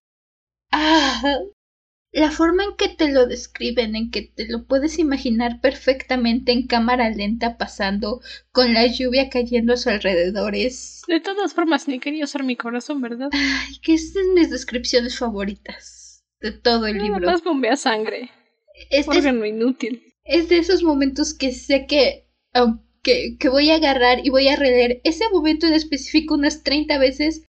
Ah. La forma en que te lo describen, en que te lo puedes imaginar perfectamente en cámara lenta pasando, con la lluvia cayendo a su alrededor es... De todas formas, ni quería usar mi corazón, ¿verdad? Ay, que es de mis descripciones favoritas de todo el libro. Más bombea sangre. Es, Órgano inútil. Es de esos momentos que sé que, que, voy a agarrar y voy a releer ese momento en específico unas 30 veces.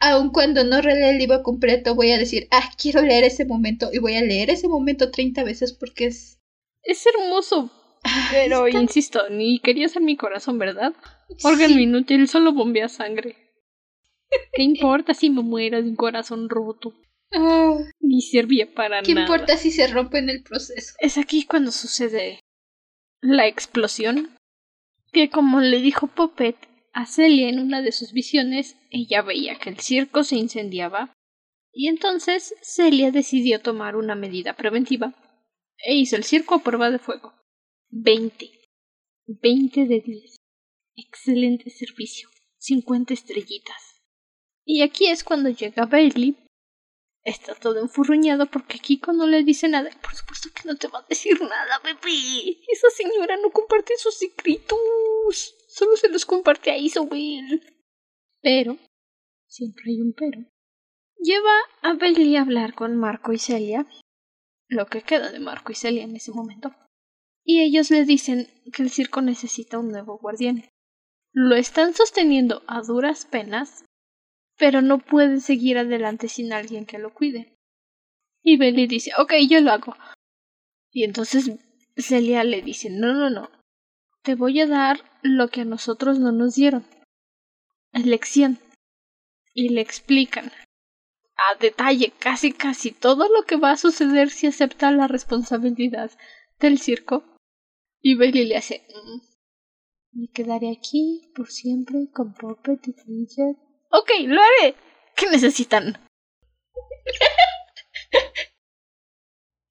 Aun cuando no relea el libro completo, voy a decir, ah, quiero leer ese momento y voy a leer ese momento 30 veces porque es... Es hermoso. Pero, insisto, ni quería ser mi corazón, ¿verdad? Órgano inútil, solo bombea sangre. ¿Qué importa si me muera de un corazón roto? Ah. ni servía para nada. ¿Qué importa si se rompe en el proceso? Es aquí cuando sucede la explosión que como le dijo Poppet a Celia en una de sus visiones, ella veía que el circo se incendiaba, y entonces Celia decidió tomar una medida preventiva e hizo el circo a prueba de fuego. Veinte. Veinte de diez. Excelente servicio. Cincuenta estrellitas. Y aquí es cuando llega Bailey. Está todo enfurruñado porque Kiko no le dice nada. Por supuesto que no te va a decir nada, bebé. Esa señora no comparte sus secretos. Solo se los comparte a Isabel. Pero, siempre hay un pero. Lleva a Bailey a hablar con Marco y Celia. Lo que queda de Marco y Celia en ese momento. Y ellos le dicen que el circo necesita un nuevo guardián. Lo están sosteniendo a duras penas, pero no pueden seguir adelante sin alguien que lo cuide. Y Bailey dice, ok, yo lo hago. Y entonces Celia le dice, no, no, no, te voy a dar lo que a nosotros no nos dieron. Elección. Y le explican a detalle casi casi todo lo que va a suceder si acepta la responsabilidad del circo. Y Bailey le hace, mm, me quedaré aquí por siempre con Puppet y Fidget. Ok, lo haré. ¿Qué necesitan?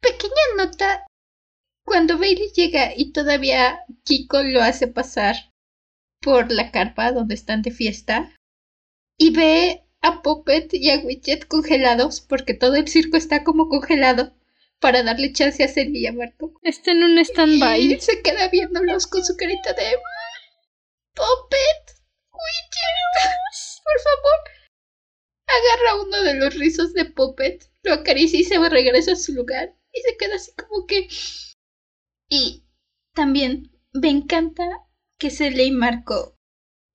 Pequeña nota. Cuando Bailey llega y todavía Kiko lo hace pasar por la carpa donde están de fiesta y ve a Puppet y a Widget congelados porque todo el circo está como congelado para darle chance a Celia y a Marco. Está en un stand-by. Y se queda viéndolos con su carita de Puppet, Widget, por favor. Agarra uno de los rizos de Puppet, lo acaricia y se regresa a su lugar. Y se queda así como que... Y también me encanta que Celia y Marco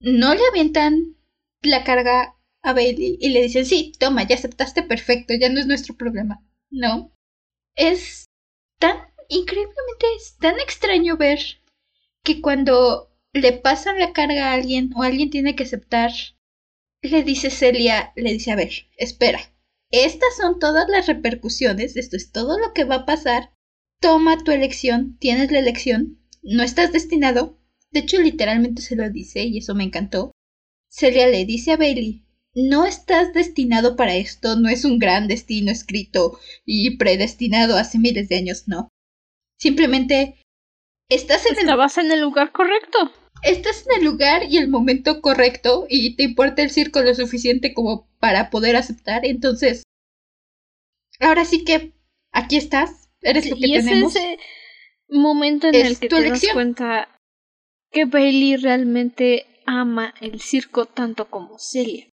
no le avientan la carga a Bailey y le dicen, sí, toma, ya aceptaste perfecto, ya no es nuestro problema. No. Es tan increíblemente, es tan extraño ver que cuando le pasan la carga a alguien o alguien tiene que aceptar, le dice Celia, le dice, a ver, espera, estas son todas las repercusiones, esto es todo lo que va a pasar, toma tu elección, tienes la elección, no estás destinado, de hecho literalmente se lo dice y eso me encantó. Celia le dice a Bailey, no estás destinado para esto, no es un gran destino escrito y predestinado hace miles de años, no. Simplemente estás en Estabas en el lugar correcto estás en el lugar y el momento correcto y te importa el circo lo suficiente como para poder aceptar, entonces ahora sí que aquí estás, eres lo que y tenemos. Es ese momento en el que te das cuenta que Bailey realmente ama el circo tanto como Celia.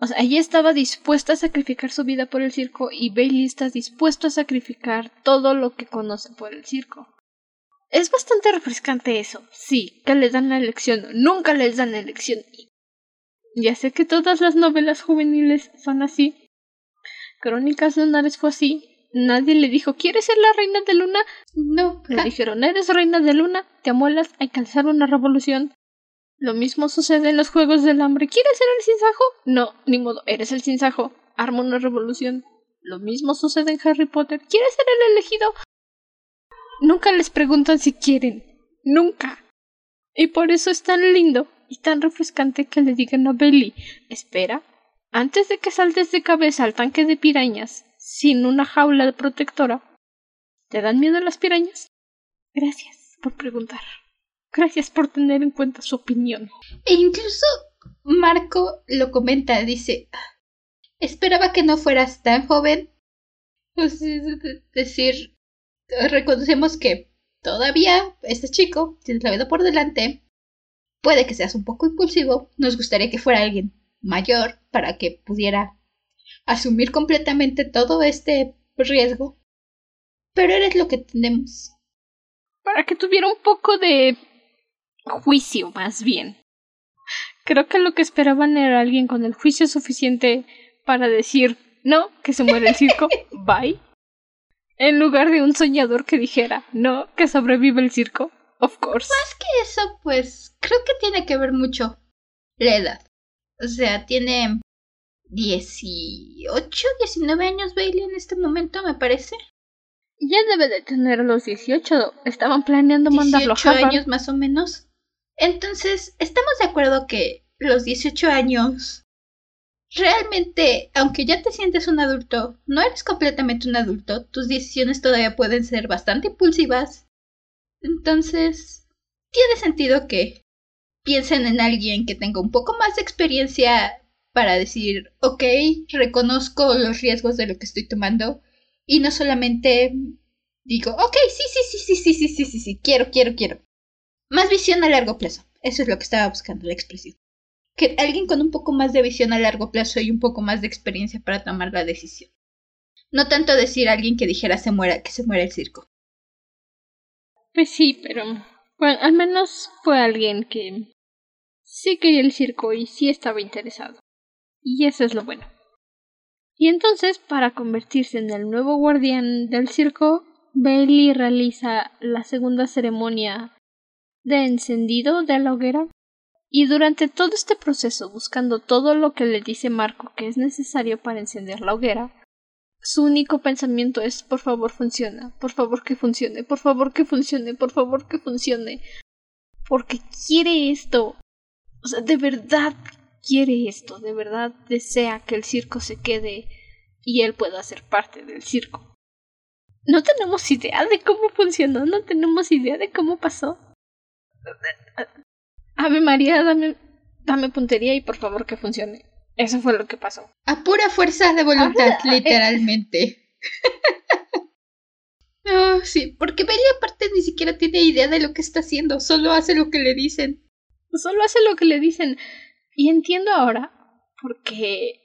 O sea, ella estaba dispuesta a sacrificar su vida por el circo y Bailey está dispuesto a sacrificar todo lo que conoce por el circo. Es bastante refrescante eso, sí, que les dan la elección, nunca les dan la elección. Ya sé que todas las novelas juveniles son así. Crónicas Lunares fue así. Nadie le dijo, ¿quieres ser la reina de luna? No. Le dijeron, eres reina de luna, te amuelas, hay que alzar una revolución. Lo mismo sucede en los Juegos del Hambre. ¿Quieres ser el sinsajo? No, ni modo, eres el sinsajo. Arma una revolución. Lo mismo sucede en Harry Potter. ¿Quieres ser el elegido? Nunca les preguntan si quieren. Nunca. Y por eso es tan lindo y tan refrescante que le digan a Belly, espera, antes de que saltes de cabeza al tanque de pirañas, sin una jaula protectora, ¿te dan miedo las pirañas? Gracias por preguntar. Gracias por tener en cuenta su opinión. E incluso Marco lo comenta, dice, esperaba que no fueras tan joven. Pues, decir, reconocemos que todavía este chico tiene la vida por delante. Puede que seas un poco impulsivo. Nos gustaría que fuera alguien mayor para que pudiera asumir completamente todo este riesgo. Pero eres lo que tenemos. Para que tuviera un poco de juicio, más bien. Creo que lo que esperaban era alguien con el juicio suficiente para decir, no, que se muere el circo, bye en lugar de un soñador que dijera, no, que sobrevive el circo, of course. Más que eso, pues creo que tiene que ver mucho la edad. O sea, tiene 18, 19 años Bailey en este momento, me parece. Ya debe de tener los 18. Estaban planeando mandarlo a Harvard. años más o menos. Entonces, estamos de acuerdo que los 18 años realmente, aunque ya te sientes un adulto, no eres completamente un adulto, tus decisiones todavía pueden ser bastante impulsivas. Entonces, tiene sentido que piensen en alguien que tenga un poco más de experiencia para decir, ok, reconozco los riesgos de lo que estoy tomando y no solamente digo, ok, sí, sí, sí, sí, sí, sí, sí, sí, sí, quiero, quiero, quiero. Más visión a largo plazo. Eso es lo que estaba buscando la expresión. Que alguien con un poco más de visión a largo plazo y un poco más de experiencia para tomar la decisión. No tanto decir a alguien que dijera se muera, que se muera el circo. Pues sí, pero bueno, al menos fue alguien que sí quería el circo y sí estaba interesado. Y eso es lo bueno. Y entonces, para convertirse en el nuevo guardián del circo, Bailey realiza la segunda ceremonia de encendido de la hoguera. Y durante todo este proceso, buscando todo lo que le dice Marco que es necesario para encender la hoguera, su único pensamiento es por favor funciona, por favor que funcione, por favor que funcione, por favor que funcione. Porque quiere esto. O sea, de verdad quiere esto, de verdad desea que el circo se quede y él pueda ser parte del circo. No tenemos idea de cómo funcionó, no tenemos idea de cómo pasó. Ave María, dame, dame puntería y por favor que funcione. Eso fue lo que pasó. A pura fuerza de voluntad, literalmente. oh, sí, porque Belly aparte ni siquiera tiene idea de lo que está haciendo, solo hace lo que le dicen. Solo hace lo que le dicen. Y entiendo ahora porque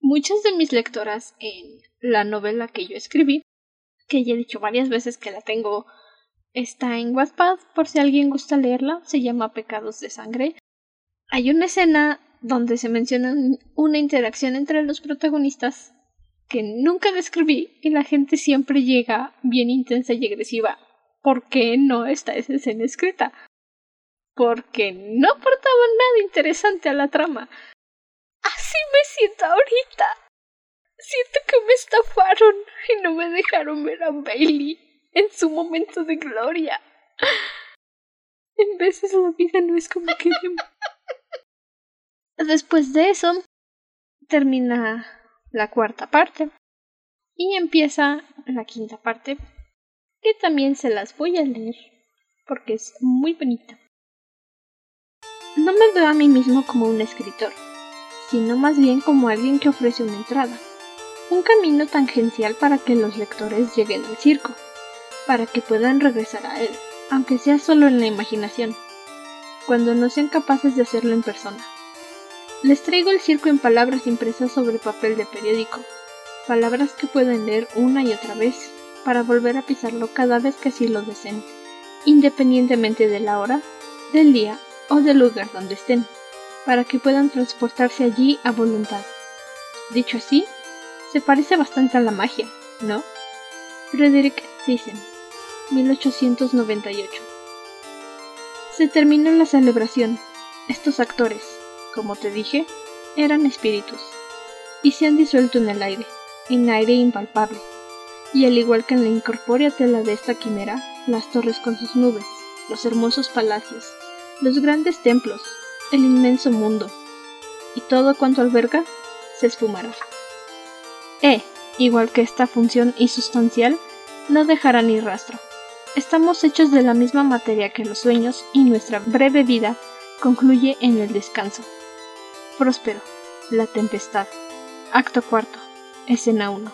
muchas de mis lectoras en la novela que yo escribí, que ya he dicho varias veces que la tengo, está en Wattpad por si alguien gusta leerla, se llama Pecados de Sangre. Hay una escena donde se menciona una interacción entre los protagonistas que nunca describí y la gente siempre llega bien intensa y agresiva. ¿Por qué no está esa escena escrita? Porque no aportaba nada interesante a la trama. Así me siento ahorita. Siento que me estafaron y no me dejaron ver a Bailey en su momento de gloria. En veces la vida no es como queremos. Después de eso, termina la cuarta parte y empieza la quinta parte, que también se las voy a leer porque es muy bonita. No me veo a mí mismo como un escritor, sino más bien como alguien que ofrece una entrada, un camino tangencial para que los lectores lleguen al circo, para que puedan regresar a él, aunque sea solo en la imaginación, cuando no sean capaces de hacerlo en persona. Les traigo el circo en palabras impresas sobre papel de periódico, palabras que pueden leer una y otra vez, para volver a pisarlo cada vez que así lo deseen, independientemente de la hora, del día o del lugar donde estén, para que puedan transportarse allí a voluntad. Dicho así, se parece bastante a la magia, ¿no? Frederick Thyssen, 1898. Se terminó la celebración. Estos actores, como te dije, eran espíritus, y se han disuelto en el aire, en aire impalpable, y al igual que en la incorpórea tela de esta quimera, las torres con sus nubes, los hermosos palacios, los grandes templos, el inmenso mundo, y todo cuanto alberga, se esfumará. E, igual que esta función insustancial, no dejará ni rastro. Estamos hechos de la misma materia que los sueños y nuestra breve vida concluye en el descanso. Próspero, La Tempestad. Acto cuarto, escena 1.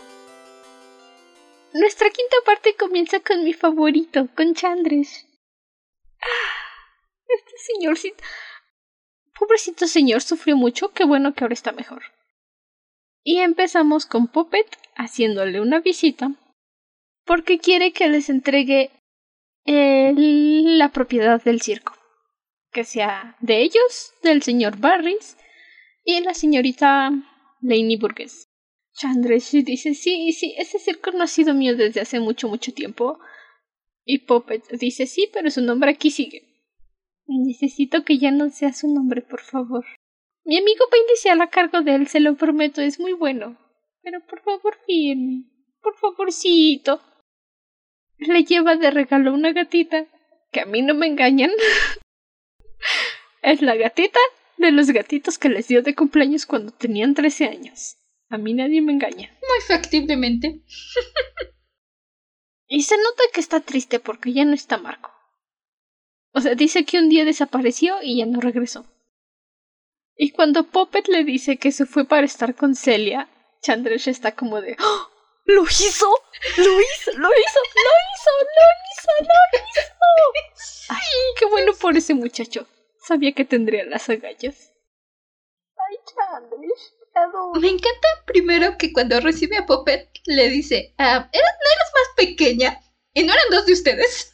Nuestra quinta parte comienza con mi favorito, con Chandres. Ah, este señorcito. Pobrecito señor sufrió mucho, qué bueno que ahora está mejor. Y empezamos con Puppet haciéndole una visita porque quiere que les entregue la propiedad del circo, que sea de ellos, del señor Barris y la señorita Lainey Burgess. Chandres dice, sí, sí, ese circo no ha sido mío desde hace mucho, mucho tiempo. Y Puppet dice, sí, pero su nombre aquí sigue. Necesito que ya no sea su nombre, por favor. Mi amigo a iniciar a cargo de él, se lo prometo, es muy bueno. Pero por favor, fíjenme. Por favorcito. Le lleva de regalo una gatita, que a mí no me engañan. es la gatita de los gatitos que les dio de cumpleaños cuando tenían 13 años. A mí nadie me engaña. Muy factiblemente. y se nota que está triste porque ya no está Marco. O sea, dice que un día desapareció y ya no regresó. Y cuando Puppet le dice que se fue para estar con Celia, Chandresh está como de ¡Oh! ¡Lo hizo! ¡Lo hizo! ¡Lo hizo! ¡Lo hizo! ¡Lo hizo! ¡Lo hizo! ¡Ay, qué bueno por ese muchacho! Sabía que tendría las agallas. ¡Ay, Chandresh! Me encanta primero que cuando recibe a Puppet le dice, ah, ¿eres, ¿no eres más pequeña? ¿Y no eran dos de ustedes?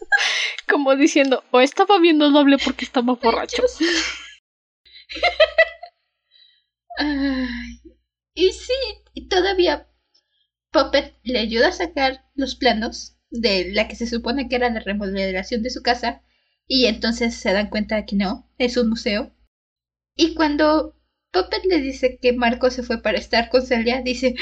Como diciendo, o estaba viendo doble porque estaba borracho. Ay, y sí, y todavía Puppet le ayuda a sacar los planos de la que se supone que era la remodelación de su casa y entonces se dan cuenta de que no, es un museo. Y cuando Puppet le dice que Marco se fue para estar con Celia, dice,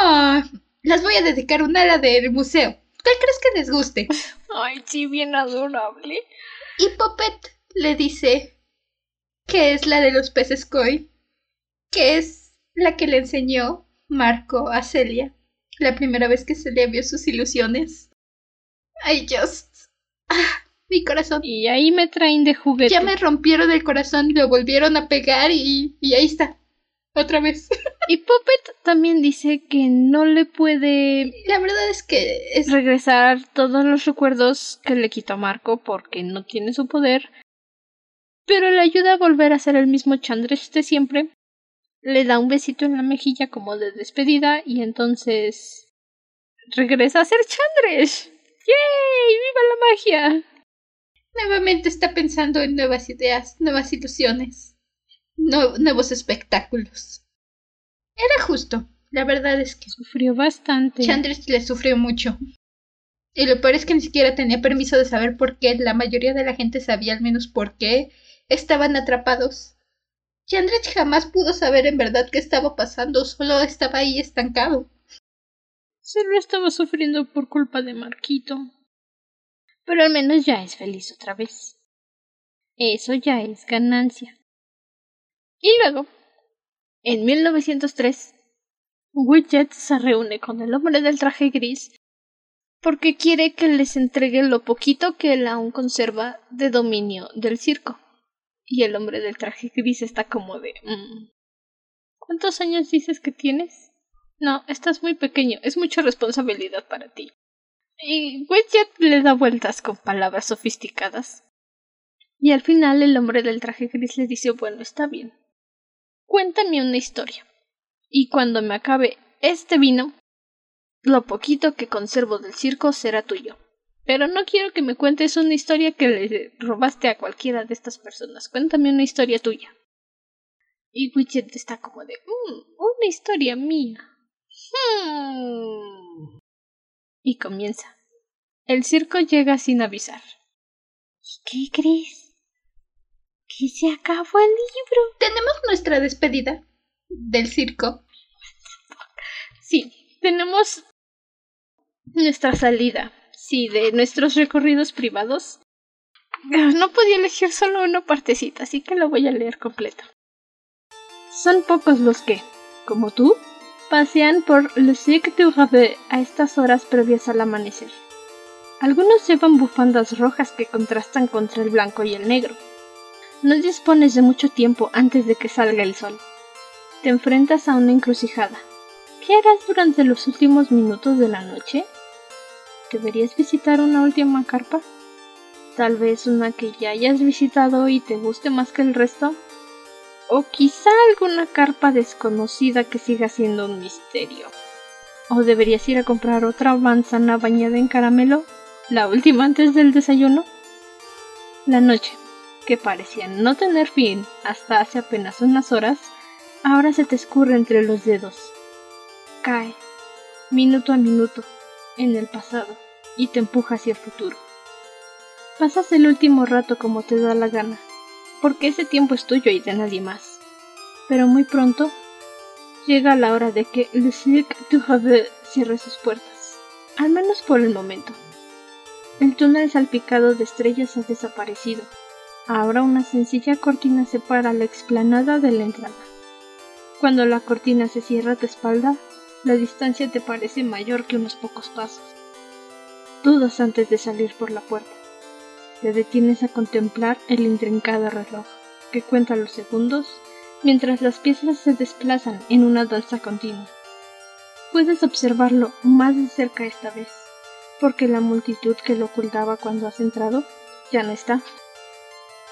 ah, las voy a dedicar un ala del museo. ¿Cuál crees que les guste? Ay, sí, bien adorable. Y Puppet le dice que es la de los peces koi, que es la que le enseñó Marco a Celia la primera vez que Celia vio sus ilusiones. Ay, just. Ah, mi corazón. Y ahí me traen de juguete. Ya me rompieron el corazón y lo volvieron a pegar y, y ahí está. Otra vez. y Puppet también dice que no le puede. La verdad es que es. regresar todos los recuerdos que le quitó a Marco porque no tiene su poder. Pero le ayuda a volver a ser el mismo Chandres de siempre le da un besito en la mejilla como de despedida y entonces regresa a ser Chandresh. ¡Yay! ¡Viva la magia! Nuevamente está pensando en nuevas ideas, nuevas ilusiones, nuevos espectáculos. Era justo. La verdad es que sufrió bastante. Chandresh le sufrió mucho. Y lo peor es que ni siquiera tenía permiso de saber por qué. La mayoría de la gente sabía al menos por qué estaban atrapados. Chandrich jamás pudo saber en verdad qué estaba pasando, solo estaba ahí estancado. Solo estaba sufriendo por culpa de Marquito. Pero al menos ya es feliz otra vez. Eso ya es ganancia. Y luego, en 1903, Widget se reúne con el hombre del traje gris porque quiere que les entregue lo poquito que él aún conserva de dominio del circo. Y el hombre del traje gris está como de... Mm, ¿Cuántos años dices que tienes? No, estás muy pequeño, es mucha responsabilidad para ti. Y Widget le da vueltas con palabras sofisticadas. Y al final el hombre del traje gris le dice, bueno, está bien. Cuéntame una historia. Y cuando me acabe este vino, lo poquito que conservo del circo será tuyo. Pero no quiero que me cuentes una historia que le robaste a cualquiera de estas personas. Cuéntame una historia tuya. Y Widget está como de, mm, una historia mía. Hmm. Y comienza. El circo llega sin avisar. ¿Y qué crees? Que se acabó el libro. Tenemos nuestra despedida del circo. Sí, tenemos nuestra salida sí, de nuestros recorridos privados. Ah, no podía elegir solo una partecita, así que lo voy a leer completo. Son pocos los que, como tú, pasean por Le Cirque du Rêve a estas horas previas al amanecer. Algunos llevan bufandas rojas que contrastan contra el blanco y el negro. No dispones de mucho tiempo antes de que salga el sol. Te enfrentas a una encrucijada. ¿Qué harás durante los últimos minutos de la noche? ¿Deberías visitar una última carpa? Tal vez una que ya hayas visitado y te guste más que el resto. O quizá alguna carpa desconocida que siga siendo un misterio. ¿O deberías ir a comprar otra manzana bañada en caramelo? ¿La última antes del desayuno? La noche, que parecía no tener fin hasta hace apenas unas horas, ahora se te escurre entre los dedos. Cae, minuto a minuto, en el pasado y te empuja hacia el futuro. Pasas el último rato como te da la gana, porque ese tiempo es tuyo y de nadie más. Pero muy pronto llega la hora de que Le Cirque du Rêve cierre sus puertas, al menos por el momento. El túnel salpicado de estrellas ha desaparecido. Ahora una sencilla cortina separa la explanada de la entrada. Cuando la cortina se cierra a tu espalda, la distancia te parece mayor que unos pocos pasos. Dudas antes de salir por la puerta. Te detienes a contemplar el intrincado reloj, que cuenta los segundos mientras las piezas se desplazan en una danza continua. Puedes observarlo más de cerca esta vez, porque la multitud que lo ocultaba cuando has entrado ya no está.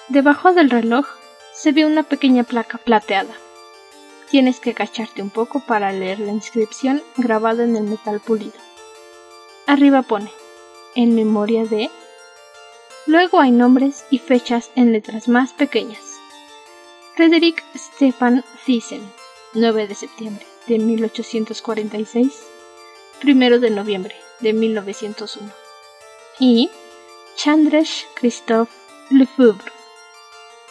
Debajo del reloj se ve una pequeña placa plateada. Tienes que agacharte un poco para leer la inscripción grabada en el metal pulido. Arriba pone, en memoria de... Luego hay nombres y fechas en letras más pequeñas. Frederick Stefan Thyssen, 9 de septiembre de 1846, 1 de noviembre de 1901. Y Chandresh Christophe Lefebvre,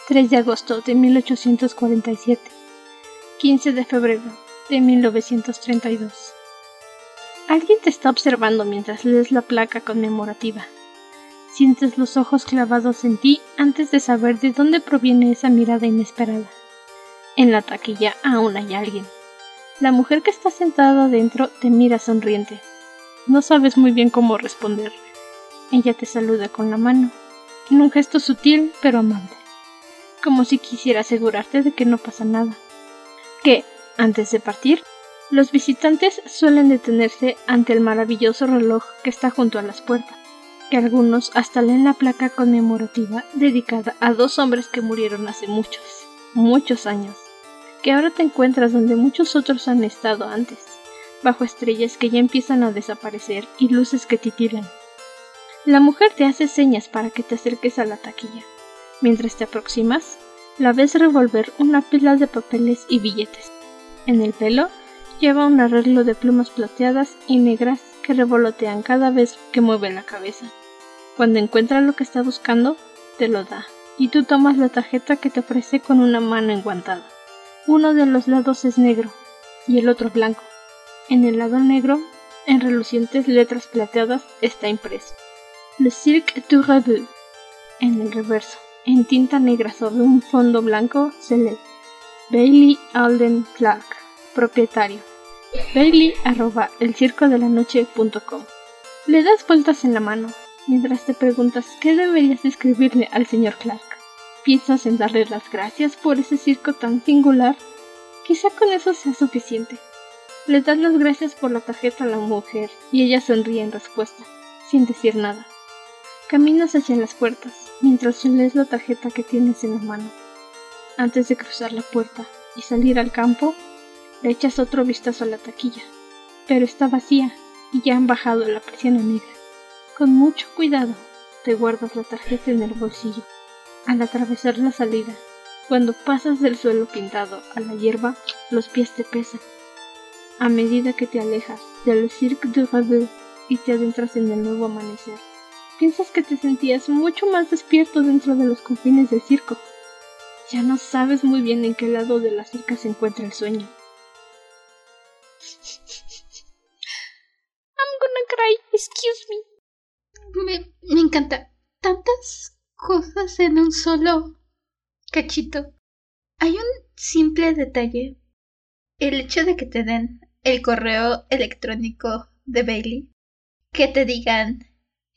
3 de agosto de 1847, 15 de febrero de 1932. Alguien te está observando mientras lees la placa conmemorativa. Sientes los ojos clavados en ti antes de saber de dónde proviene esa mirada inesperada. En la taquilla aún hay alguien. La mujer que está sentada adentro te mira sonriente. No sabes muy bien cómo responder. Ella te saluda con la mano, en un gesto sutil pero amable como si quisiera asegurarte de que no pasa nada. Que, antes de partir, los visitantes suelen detenerse ante el maravilloso reloj que está junto a las puertas, que algunos hasta leen la placa conmemorativa dedicada a dos hombres que murieron hace muchos, muchos años, que ahora te encuentras donde muchos otros han estado antes, bajo estrellas que ya empiezan a desaparecer y luces que titilan. La mujer te hace señas para que te acerques a la taquilla. Mientras te aproximas, la ves revolver una pila de papeles y billetes. En el pelo lleva un arreglo de plumas plateadas y negras que revolotean cada vez que mueve la cabeza. Cuando encuentra lo que está buscando, te lo da, y tú tomas la tarjeta que te ofrece con una mano enguantada. Uno de los lados es negro y el otro blanco. En el lado negro, en relucientes letras plateadas, está impreso. Le Cirque du Revue. En el reverso, en tinta negra sobre un fondo blanco se lee Bailey Alden Clark, propietario. Bailey arroba el circo de la noche.com. Le das vueltas en la mano mientras te preguntas qué deberías escribirle al señor Clark. ¿Piensas en darle las gracias por ese circo tan singular? Quizá con eso sea suficiente. Le das las gracias por la tarjeta a la mujer y ella sonríe en respuesta, sin decir nada. Caminas hacia las puertas mientras lees la tarjeta que tienes en la mano. Antes de cruzar la puerta y salir al campo, le echas otro vistazo a la taquilla, pero está vacía y ya han bajado la presión negra. Con mucho cuidado, te guardas la tarjeta en el bolsillo. Al atravesar la salida, cuando pasas del suelo pintado a la hierba, los pies te pesan. A medida que te alejas del Cirque du Revue y te adentras en el nuevo amanecer, piensas que te sentías mucho más despierto dentro de los confines del circo. Ya no sabes muy bien en qué lado de la cerca se encuentra el sueño. I'm gonna cry, excuse me. Me, me encanta. Tantas cosas en un solo cachito. Hay un simple detalle. El hecho de que te den el correo electrónico de Bailey. Que te digan,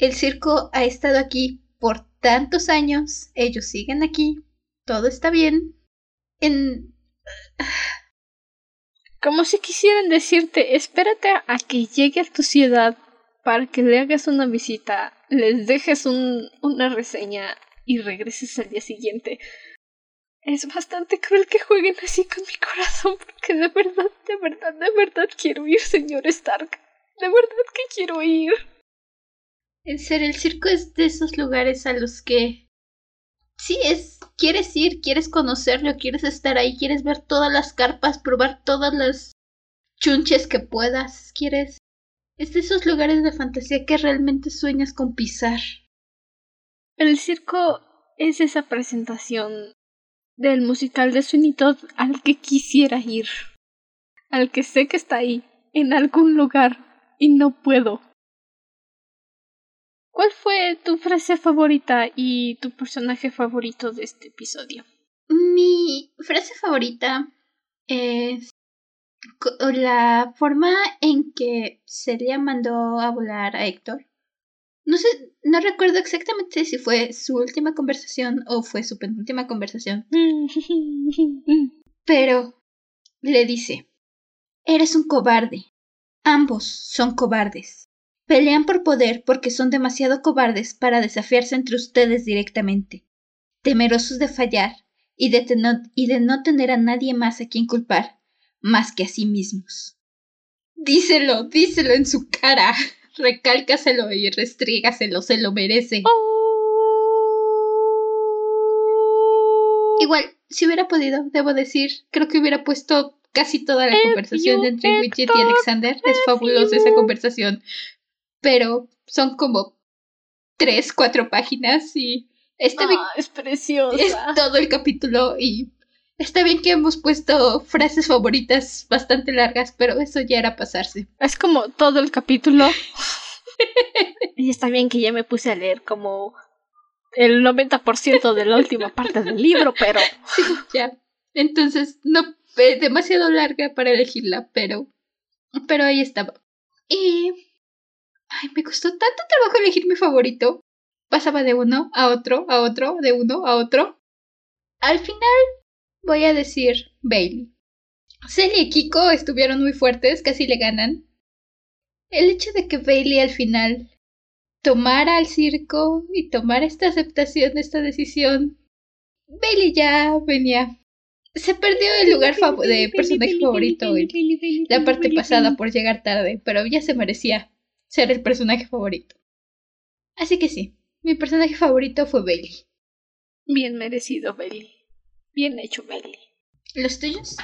el circo ha estado aquí por tantos años, ellos siguen aquí, todo está bien. En... Como si quisieran decirte, espérate a que llegue a tu ciudad para que le hagas una visita, les dejes un, una reseña y regreses al día siguiente. Es bastante cruel que jueguen así con mi corazón, porque de verdad, de verdad, de verdad quiero ir, señor Stark. De verdad que quiero ir. En serio, el circo es de esos lugares a los que sí es quieres ir, quieres conocerlo, quieres estar ahí, quieres ver todas las carpas, probar todas las chunches que puedas, quieres es de esos lugares de fantasía que realmente sueñas con pisar. El circo es esa presentación del musical de Sweeney Todd al que quisiera ir, al que sé que está ahí, en algún lugar, y no puedo. ¿Cuál fue tu frase favorita y tu personaje favorito de este episodio? Mi frase favorita es la forma en que Celia mandó a volar a Héctor. No sé, no recuerdo exactamente si fue su última conversación o fue su penúltima conversación. Pero le dice, Eres un cobarde. Ambos son cobardes. Pelean por poder porque son demasiado cobardes para desafiarse entre ustedes directamente, temerosos de fallar y de, y de no tener a nadie más a quien culpar, más que a sí mismos. Díselo, díselo en su cara. Recálcaselo y restrígaselo, se lo merece. Igual, si hubiera podido, debo decir, creo que hubiera puesto casi toda la conversación entre Widget y Alexander. Es fabulosa esa conversación. Pero son como tres, cuatro páginas y está bien. es preciosa. Es todo el capítulo y está bien que hemos puesto frases favoritas bastante largas, pero eso ya era pasarse. Es como todo el capítulo. y está bien que ya me puse a leer como el 90% de la última parte del libro, pero... Sí, ya. Entonces, no, es demasiado larga para elegirla, pero... Pero ahí estaba. Y... Ay, me costó tanto trabajo elegir mi favorito. Pasaba de uno a otro, a otro, de uno a otro. Al final, voy a decir Bailey. Celia y Kiko estuvieron muy fuertes, casi le ganan. El hecho de que Bailey al final tomar al circo y tomar esta aceptación, esta decisión. Bailey ya venía. Se perdió el lugar de personaje favorito en la parte pasada por llegar tarde, pero ya se merecía ser el personaje favorito. Así que sí, mi personaje favorito fue Bailey. Bien merecido, Bailey. Bien hecho, Bailey. ¿Los tuyos?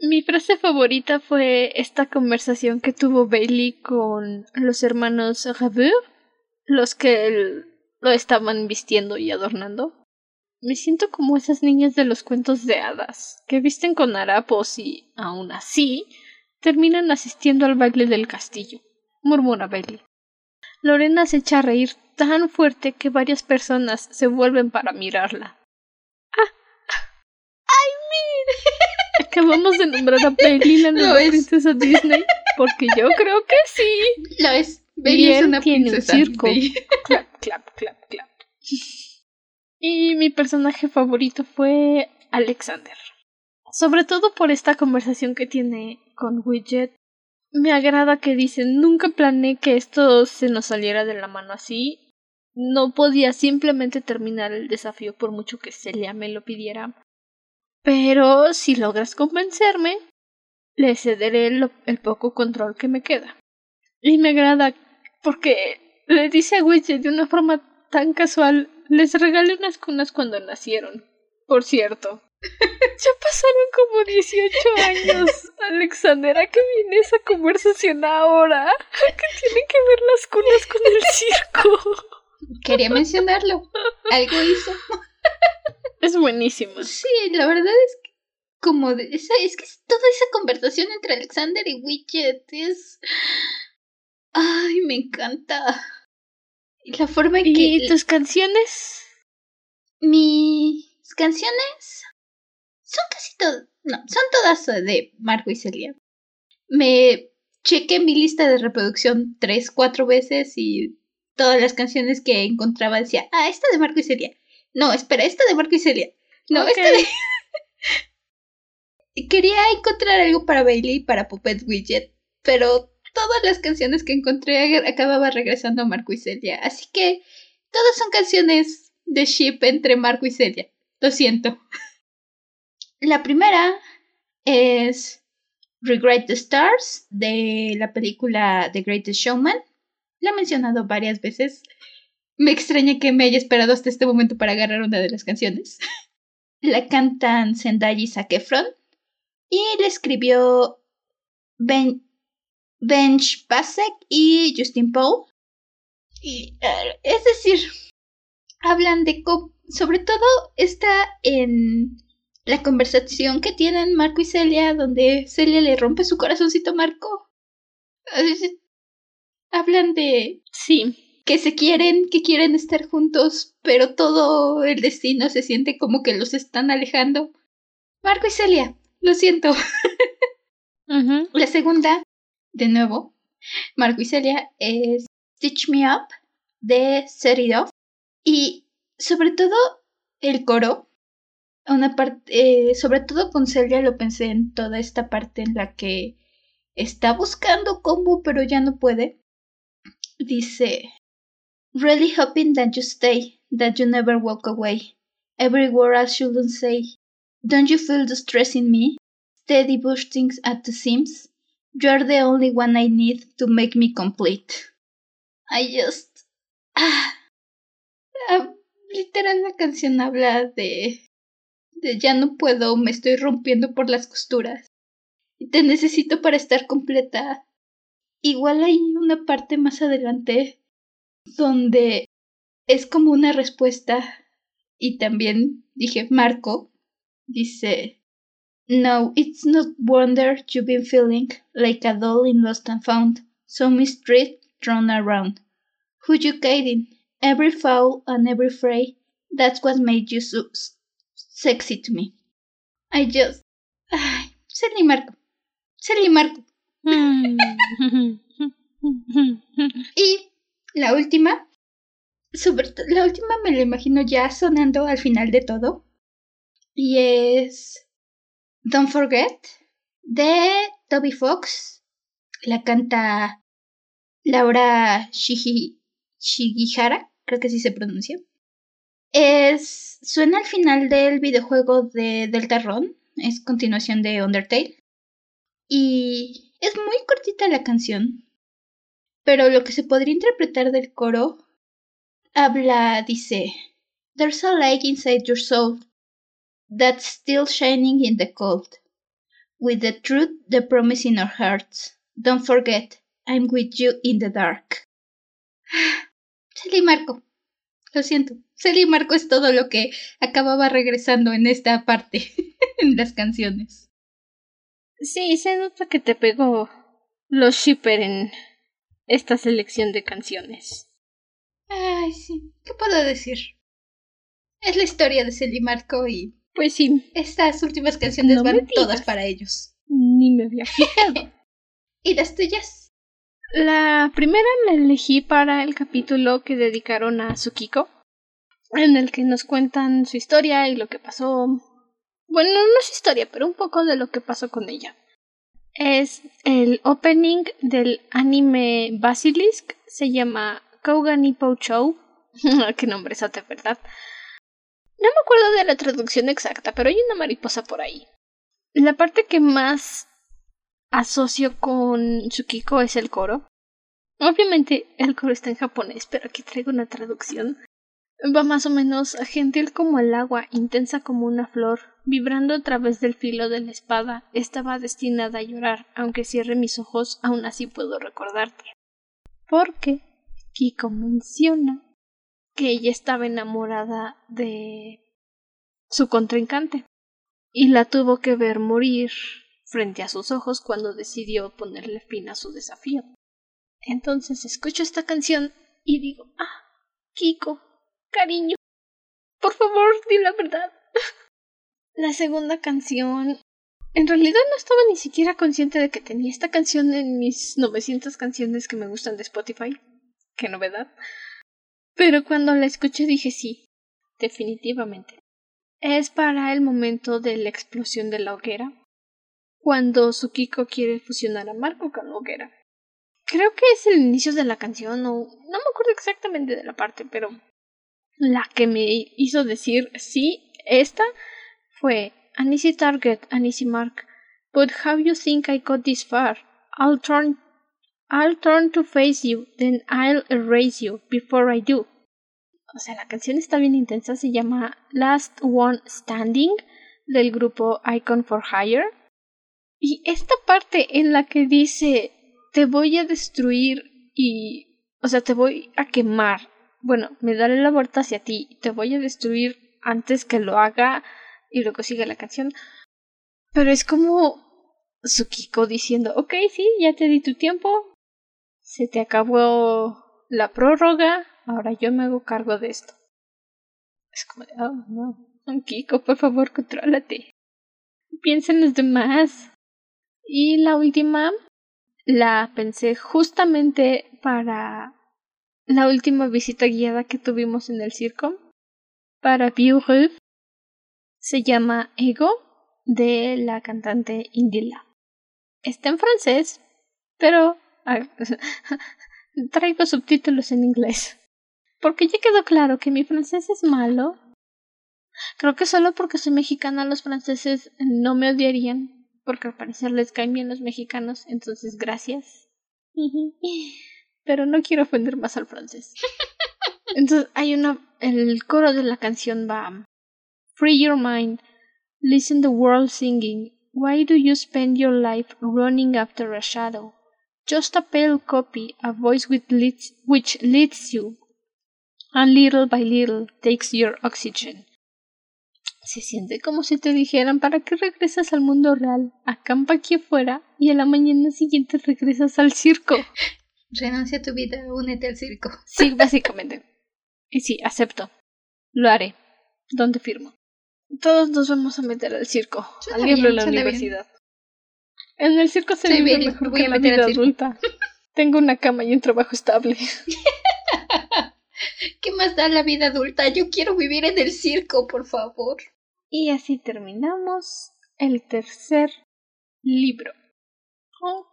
Mi frase favorita fue esta conversación que tuvo Bailey con los hermanos Rabeur, los que lo estaban vistiendo y adornando. Me siento como esas niñas de los cuentos de hadas, que visten con harapos y, aún así, terminan asistiendo al baile del castillo, murmura Bailey. Lorena se echa a reír tan fuerte que varias personas se vuelven para mirarla. ¡Ah! ¡Ay, mire! Acabamos de nombrar a Bailey la nueva princesa Disney, porque yo creo que sí. Lo es. Bailey es una princesa circo. clap, clap, clap, clap. Y mi personaje favorito fue Alexander. Sobre todo por esta conversación que tiene con Widget. Me agrada que dicen, nunca planeé que esto se nos saliera de la mano así. No podía simplemente terminar el desafío por mucho que Celia me lo pidiera. Pero si logras convencerme, le cederé el, poco control que me queda. Y me agrada porque le dice a Widget de una forma tan casual, les regalé unas cunas cuando nacieron. Por cierto. ya pasaron como 18 años. Alexandra, ¿a qué viene esa conversación ahora? ¿Qué tiene que ver las cunas con el circo? Quería mencionarlo. Algo hizo. Es buenísimo. Sí, la verdad es que como de esa, es que toda esa conversación entre Alexander y Widget es ay, me encanta. Y la forma en ¿Y que ¿Y tus canciones? Mis canciones son casi todas, no, son todas de Marco y Celia. Me chequé mi lista de reproducción tres, cuatro veces y todas las canciones que encontraba decía, ah, esta de Marco y Celia. No, espera, esta de Marco y Celia. No, esta de. Quería encontrar algo para Bailey y para Puppet Widget, pero todas las canciones que encontré acababa regresando a Marco y Celia. Así que todas son canciones de ship entre Marco y Celia. Lo siento. La primera es Regret the Stars de la película The Greatest Showman. La he mencionado varias veces. Me extraña que me haya esperado hasta este momento para agarrar una de las canciones. la cantan Zendaya y Zac Efron. Y la escribió ben, Bench Pasek y Justin Paul. Y, eh, es decir, hablan de... Sobre todo está en la conversación que tienen Marco y Celia, donde Celia le rompe su corazoncito a Marco. Hablan de... Sí que se quieren, que quieren estar juntos, pero todo el destino se siente como que los están alejando. Marco y Celia, lo siento. La segunda, de nuevo, Marco y Celia, es Stitch Me Up de Off. Y sobre todo el coro. Eh, sobre todo con Celia lo pensé en toda esta parte en la que está buscando combo pero ya no puede. Dice, really hoping that you stay, that you never walk away. Every word I shouldn't say. Don't you feel the stress in me? Steady bursting at the seams. You're the only one I need to make me complete. I just... Ah, ah, literal la canción habla de ya no puedo, me estoy rompiendo por las costuras. Te necesito para estar completa. Igual hay una parte más adelante donde es como una respuesta y también dije Marco dice No, it's not wonder you've been feeling like a doll in lost and found, so mistreated thrown around. Who you kidding? Every foul and every fray, that's what made you so sexy to me. I just. Ay, Sally Marco. Sally Marco. y la última. Super, la última me la imagino ya sonando al final de todo. Y es. Don't Forget de Toby Fox. La canta Laura Shigihara, creo que así se pronuncia. Es. Suena al final del videojuego de Deltarune. Es continuación de Undertale. Y es muy cortita la canción. Pero lo que se podría interpretar del coro habla, dice: There's a light inside your soul that's still shining in the cold. With the truth, the promise in our hearts. Don't forget, I'm with you in the dark. Salí. Lo siento. Sally Marco es todo lo que acababa regresando en esta parte, en las canciones. Sí, se nota que te pegó los shipper en esta selección de canciones. Ay, sí. ¿Qué puedo decir? Es la historia de Sally Marco y. Pues sí. Estas últimas canciones van todas para ellos. Ni me había fijado. ¿Y las tuyas? La primera la elegí para el capítulo que dedicaron a Tsukiko en el que nos cuentan su historia y lo que pasó. Bueno, no es historia, pero un poco de lo que pasó con ella. Es el opening del anime Basilisk, se llama Kouganipo Show. Qué nombre es ¿verdad? No me acuerdo de la traducción exacta, pero hay una mariposa por ahí. La parte que más asocio con Tsukiko es el coro. Obviamente el coro está en japonés, pero aquí traigo una traducción Va más o menos gentil como el agua, intensa como una flor, vibrando a través del filo de la espada, estaba destinada a llorar, aunque cierre mis ojos, aún así puedo recordarte. Porque Kiko menciona que ella estaba enamorada de su contrincante y la tuvo que ver morir frente a sus ojos cuando decidió ponerle fin a su desafío. Entonces escucho esta canción y digo, ah, Kiko, Cariño, por favor, di la verdad. La segunda canción. En realidad no estaba ni siquiera consciente de que tenía esta canción en mis 900 canciones que me gustan de Spotify. Qué novedad. Pero cuando la escuché dije sí, definitivamente. Es para el momento de la explosión de la hoguera. Cuando Tsukiko quiere fusionar a Marco con la hoguera. Creo que es el inicio de la canción, o no me acuerdo exactamente de la parte, pero la que me hizo decir sí, esta fue an easy target, an easy mark. But how you think I got this far? I'll turn I'll turn to face you, then I'll erase you before I do. O sea, la canción está bien intensa, se llama Last One Standing del grupo Icon for Hire. Y esta parte en la que dice te voy a destruir y o sea, te voy a quemar bueno, me daré la vuelta hacia ti, te voy a destruir antes que lo haga y luego sigue la canción. Pero es como Tsukiko diciendo, ok, sí, ya te di tu tiempo, se te acabó la prórroga, ahora yo me hago cargo de esto. Es como, oh, no, Kiko, por favor, contrólate. Piensa en los demás. Y la última la pensé justamente para la última visita guiada que tuvimos en el circo para Vieux Se llama Ego de la cantante Indila. Está en francés, pero traigo subtítulos en inglés. Porque ya quedó claro que mi francés es malo. Creo que solo porque soy mexicana los franceses no me odiarían, porque al parecer les caen bien los mexicanos, entonces gracias. Pero no quiero ofender más al francés. Entonces hay una... El coro de la canción va... Free your mind. Listen the world singing. Why do you spend your life running after a shadow? Just a pale copy, a voice which leads, which leads you, and little by little takes your oxygen. Se siente como si te dijeran para qué regresas al mundo real, acampa aquí afuera y a la mañana siguiente regresas al circo. Renuncia a tu vida, únete al circo. Sí, básicamente. Y sí, acepto. Lo haré. ¿Dónde firmo? Todos nos vamos a meter al circo, al libro de la universidad. En el circo se vive mejor que la vida adulta. Tengo una cama y un trabajo estable. ¿Qué más da la vida adulta? Yo quiero vivir en el circo, por favor. Y así terminamos el tercer libro. Oh,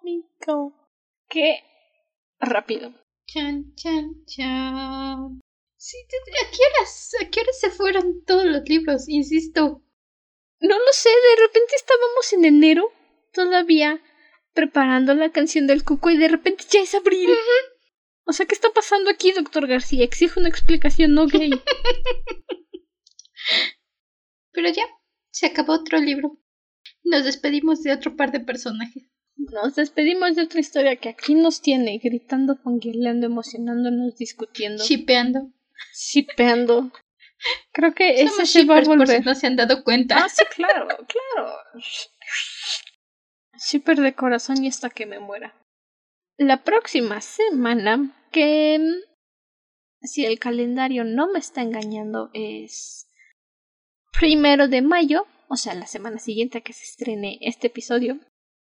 go. Qué rápido. Chan, chan, chan. Sí, ¿a qué horas? ¿A qué horas se fueron todos los libros? Insisto. No lo sé, de repente estábamos en enero todavía preparando la canción del cuco y de repente ya es abril. O sea, ¿qué está pasando aquí, doctor García? Exijo una explicación no gay. Pero ya, se acabó otro libro. Nos despedimos de otro par de personajes. Nos despedimos de otra historia que aquí nos tiene, gritando, fangirleando, emocionándonos, discutiendo. Shipeando. Shipeando. Creo que eso se va a volver. no se han dado cuenta. Ah, sí, claro, claro. Shipper de corazón y hasta que me muera. La próxima semana, que si el calendario no me está engañando, es primero de mayo, o sea, la semana siguiente que se estrene este episodio,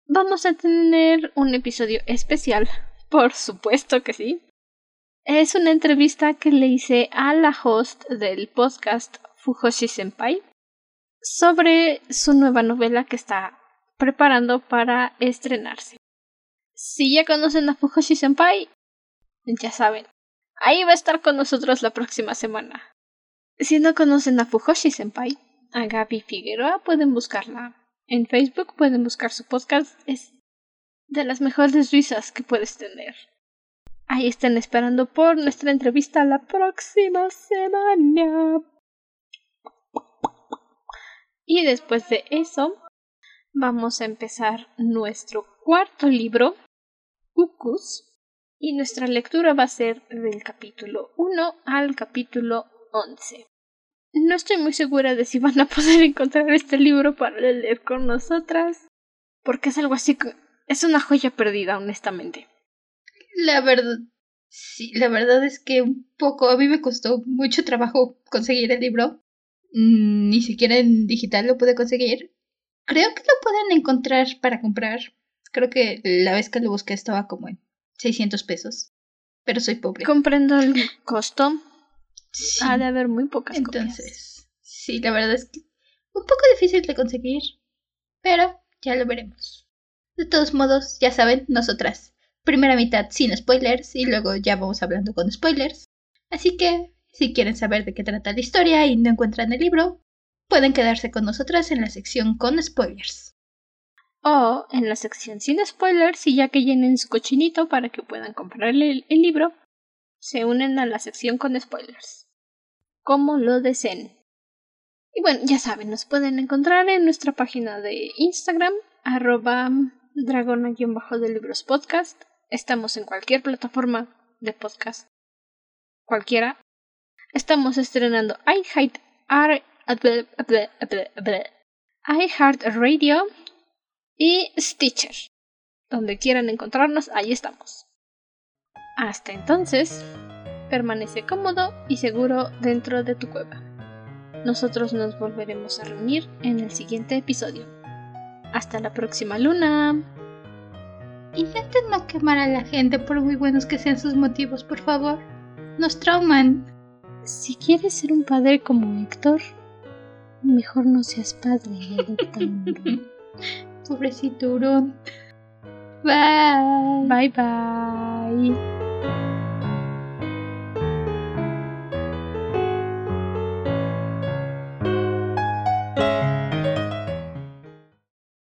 vamos a tener un episodio especial, por supuesto que sí. Es una entrevista que le hice a la host del podcast Fujoshi Senpai sobre su nueva novela que está preparando para estrenarse. Si ya conocen a Fujoshi Senpai, ya saben, ahí va a estar con nosotros la próxima semana. Si no conocen a Fujoshi Senpai, a Gaby Figueroa pueden buscarla. En Facebook pueden buscar su podcast, es de las mejores risas que puedes tener. Ahí estén esperando por nuestra entrevista la próxima semana. Y después de eso, vamos a empezar nuestro cuarto libro, Ucus, y nuestra lectura va a ser del capítulo 1 al capítulo 11. No estoy muy segura de si van a poder encontrar este libro para leer con nosotras, porque es algo así que es una joya perdida, honestamente. La verdad, sí, la verdad es que un poco, a mí me costó mucho trabajo conseguir el libro. Mm, ni siquiera en digital lo pude conseguir. Creo que lo pueden encontrar para comprar. Creo que la vez que lo busqué estaba como en 600 pesos. Pero soy pobre. Comprendo el costo. Ha de haber muy pocas Entonces, sí, la verdad es que un poco difícil de conseguir. Pero ya lo veremos. De todos modos, ya saben, nosotras primera mitad sin spoilers y luego ya vamos hablando con spoilers. Así que, si quieren saber de qué trata la historia y no encuentran el libro, pueden quedarse con nosotras en la sección con spoilers. O en la sección sin spoilers y ya que llenen su cochinito para que puedan comprarle el, libro, se unen a la sección con spoilers. Como lo deseen. Y bueno, ya saben, nos pueden encontrar en nuestra página de Instagram, arroba dragona-de libros podcast Estamos en cualquier plataforma de podcast. Cualquiera. Estamos estrenando iHeart, Radio y Stitcher. Donde quieran encontrarnos, ahí estamos. Hasta entonces, permanece cómodo y seguro dentro de tu cueva. Nosotros nos volveremos a reunir en el siguiente episodio. Hasta la próxima luna. Intenten no quemar a la gente por muy buenos que sean sus motivos, por favor. Nos trauman. Si quieres ser un padre como Héctor, Mejor no seas padre. Pobrecito hurón. Bye. Bye bye.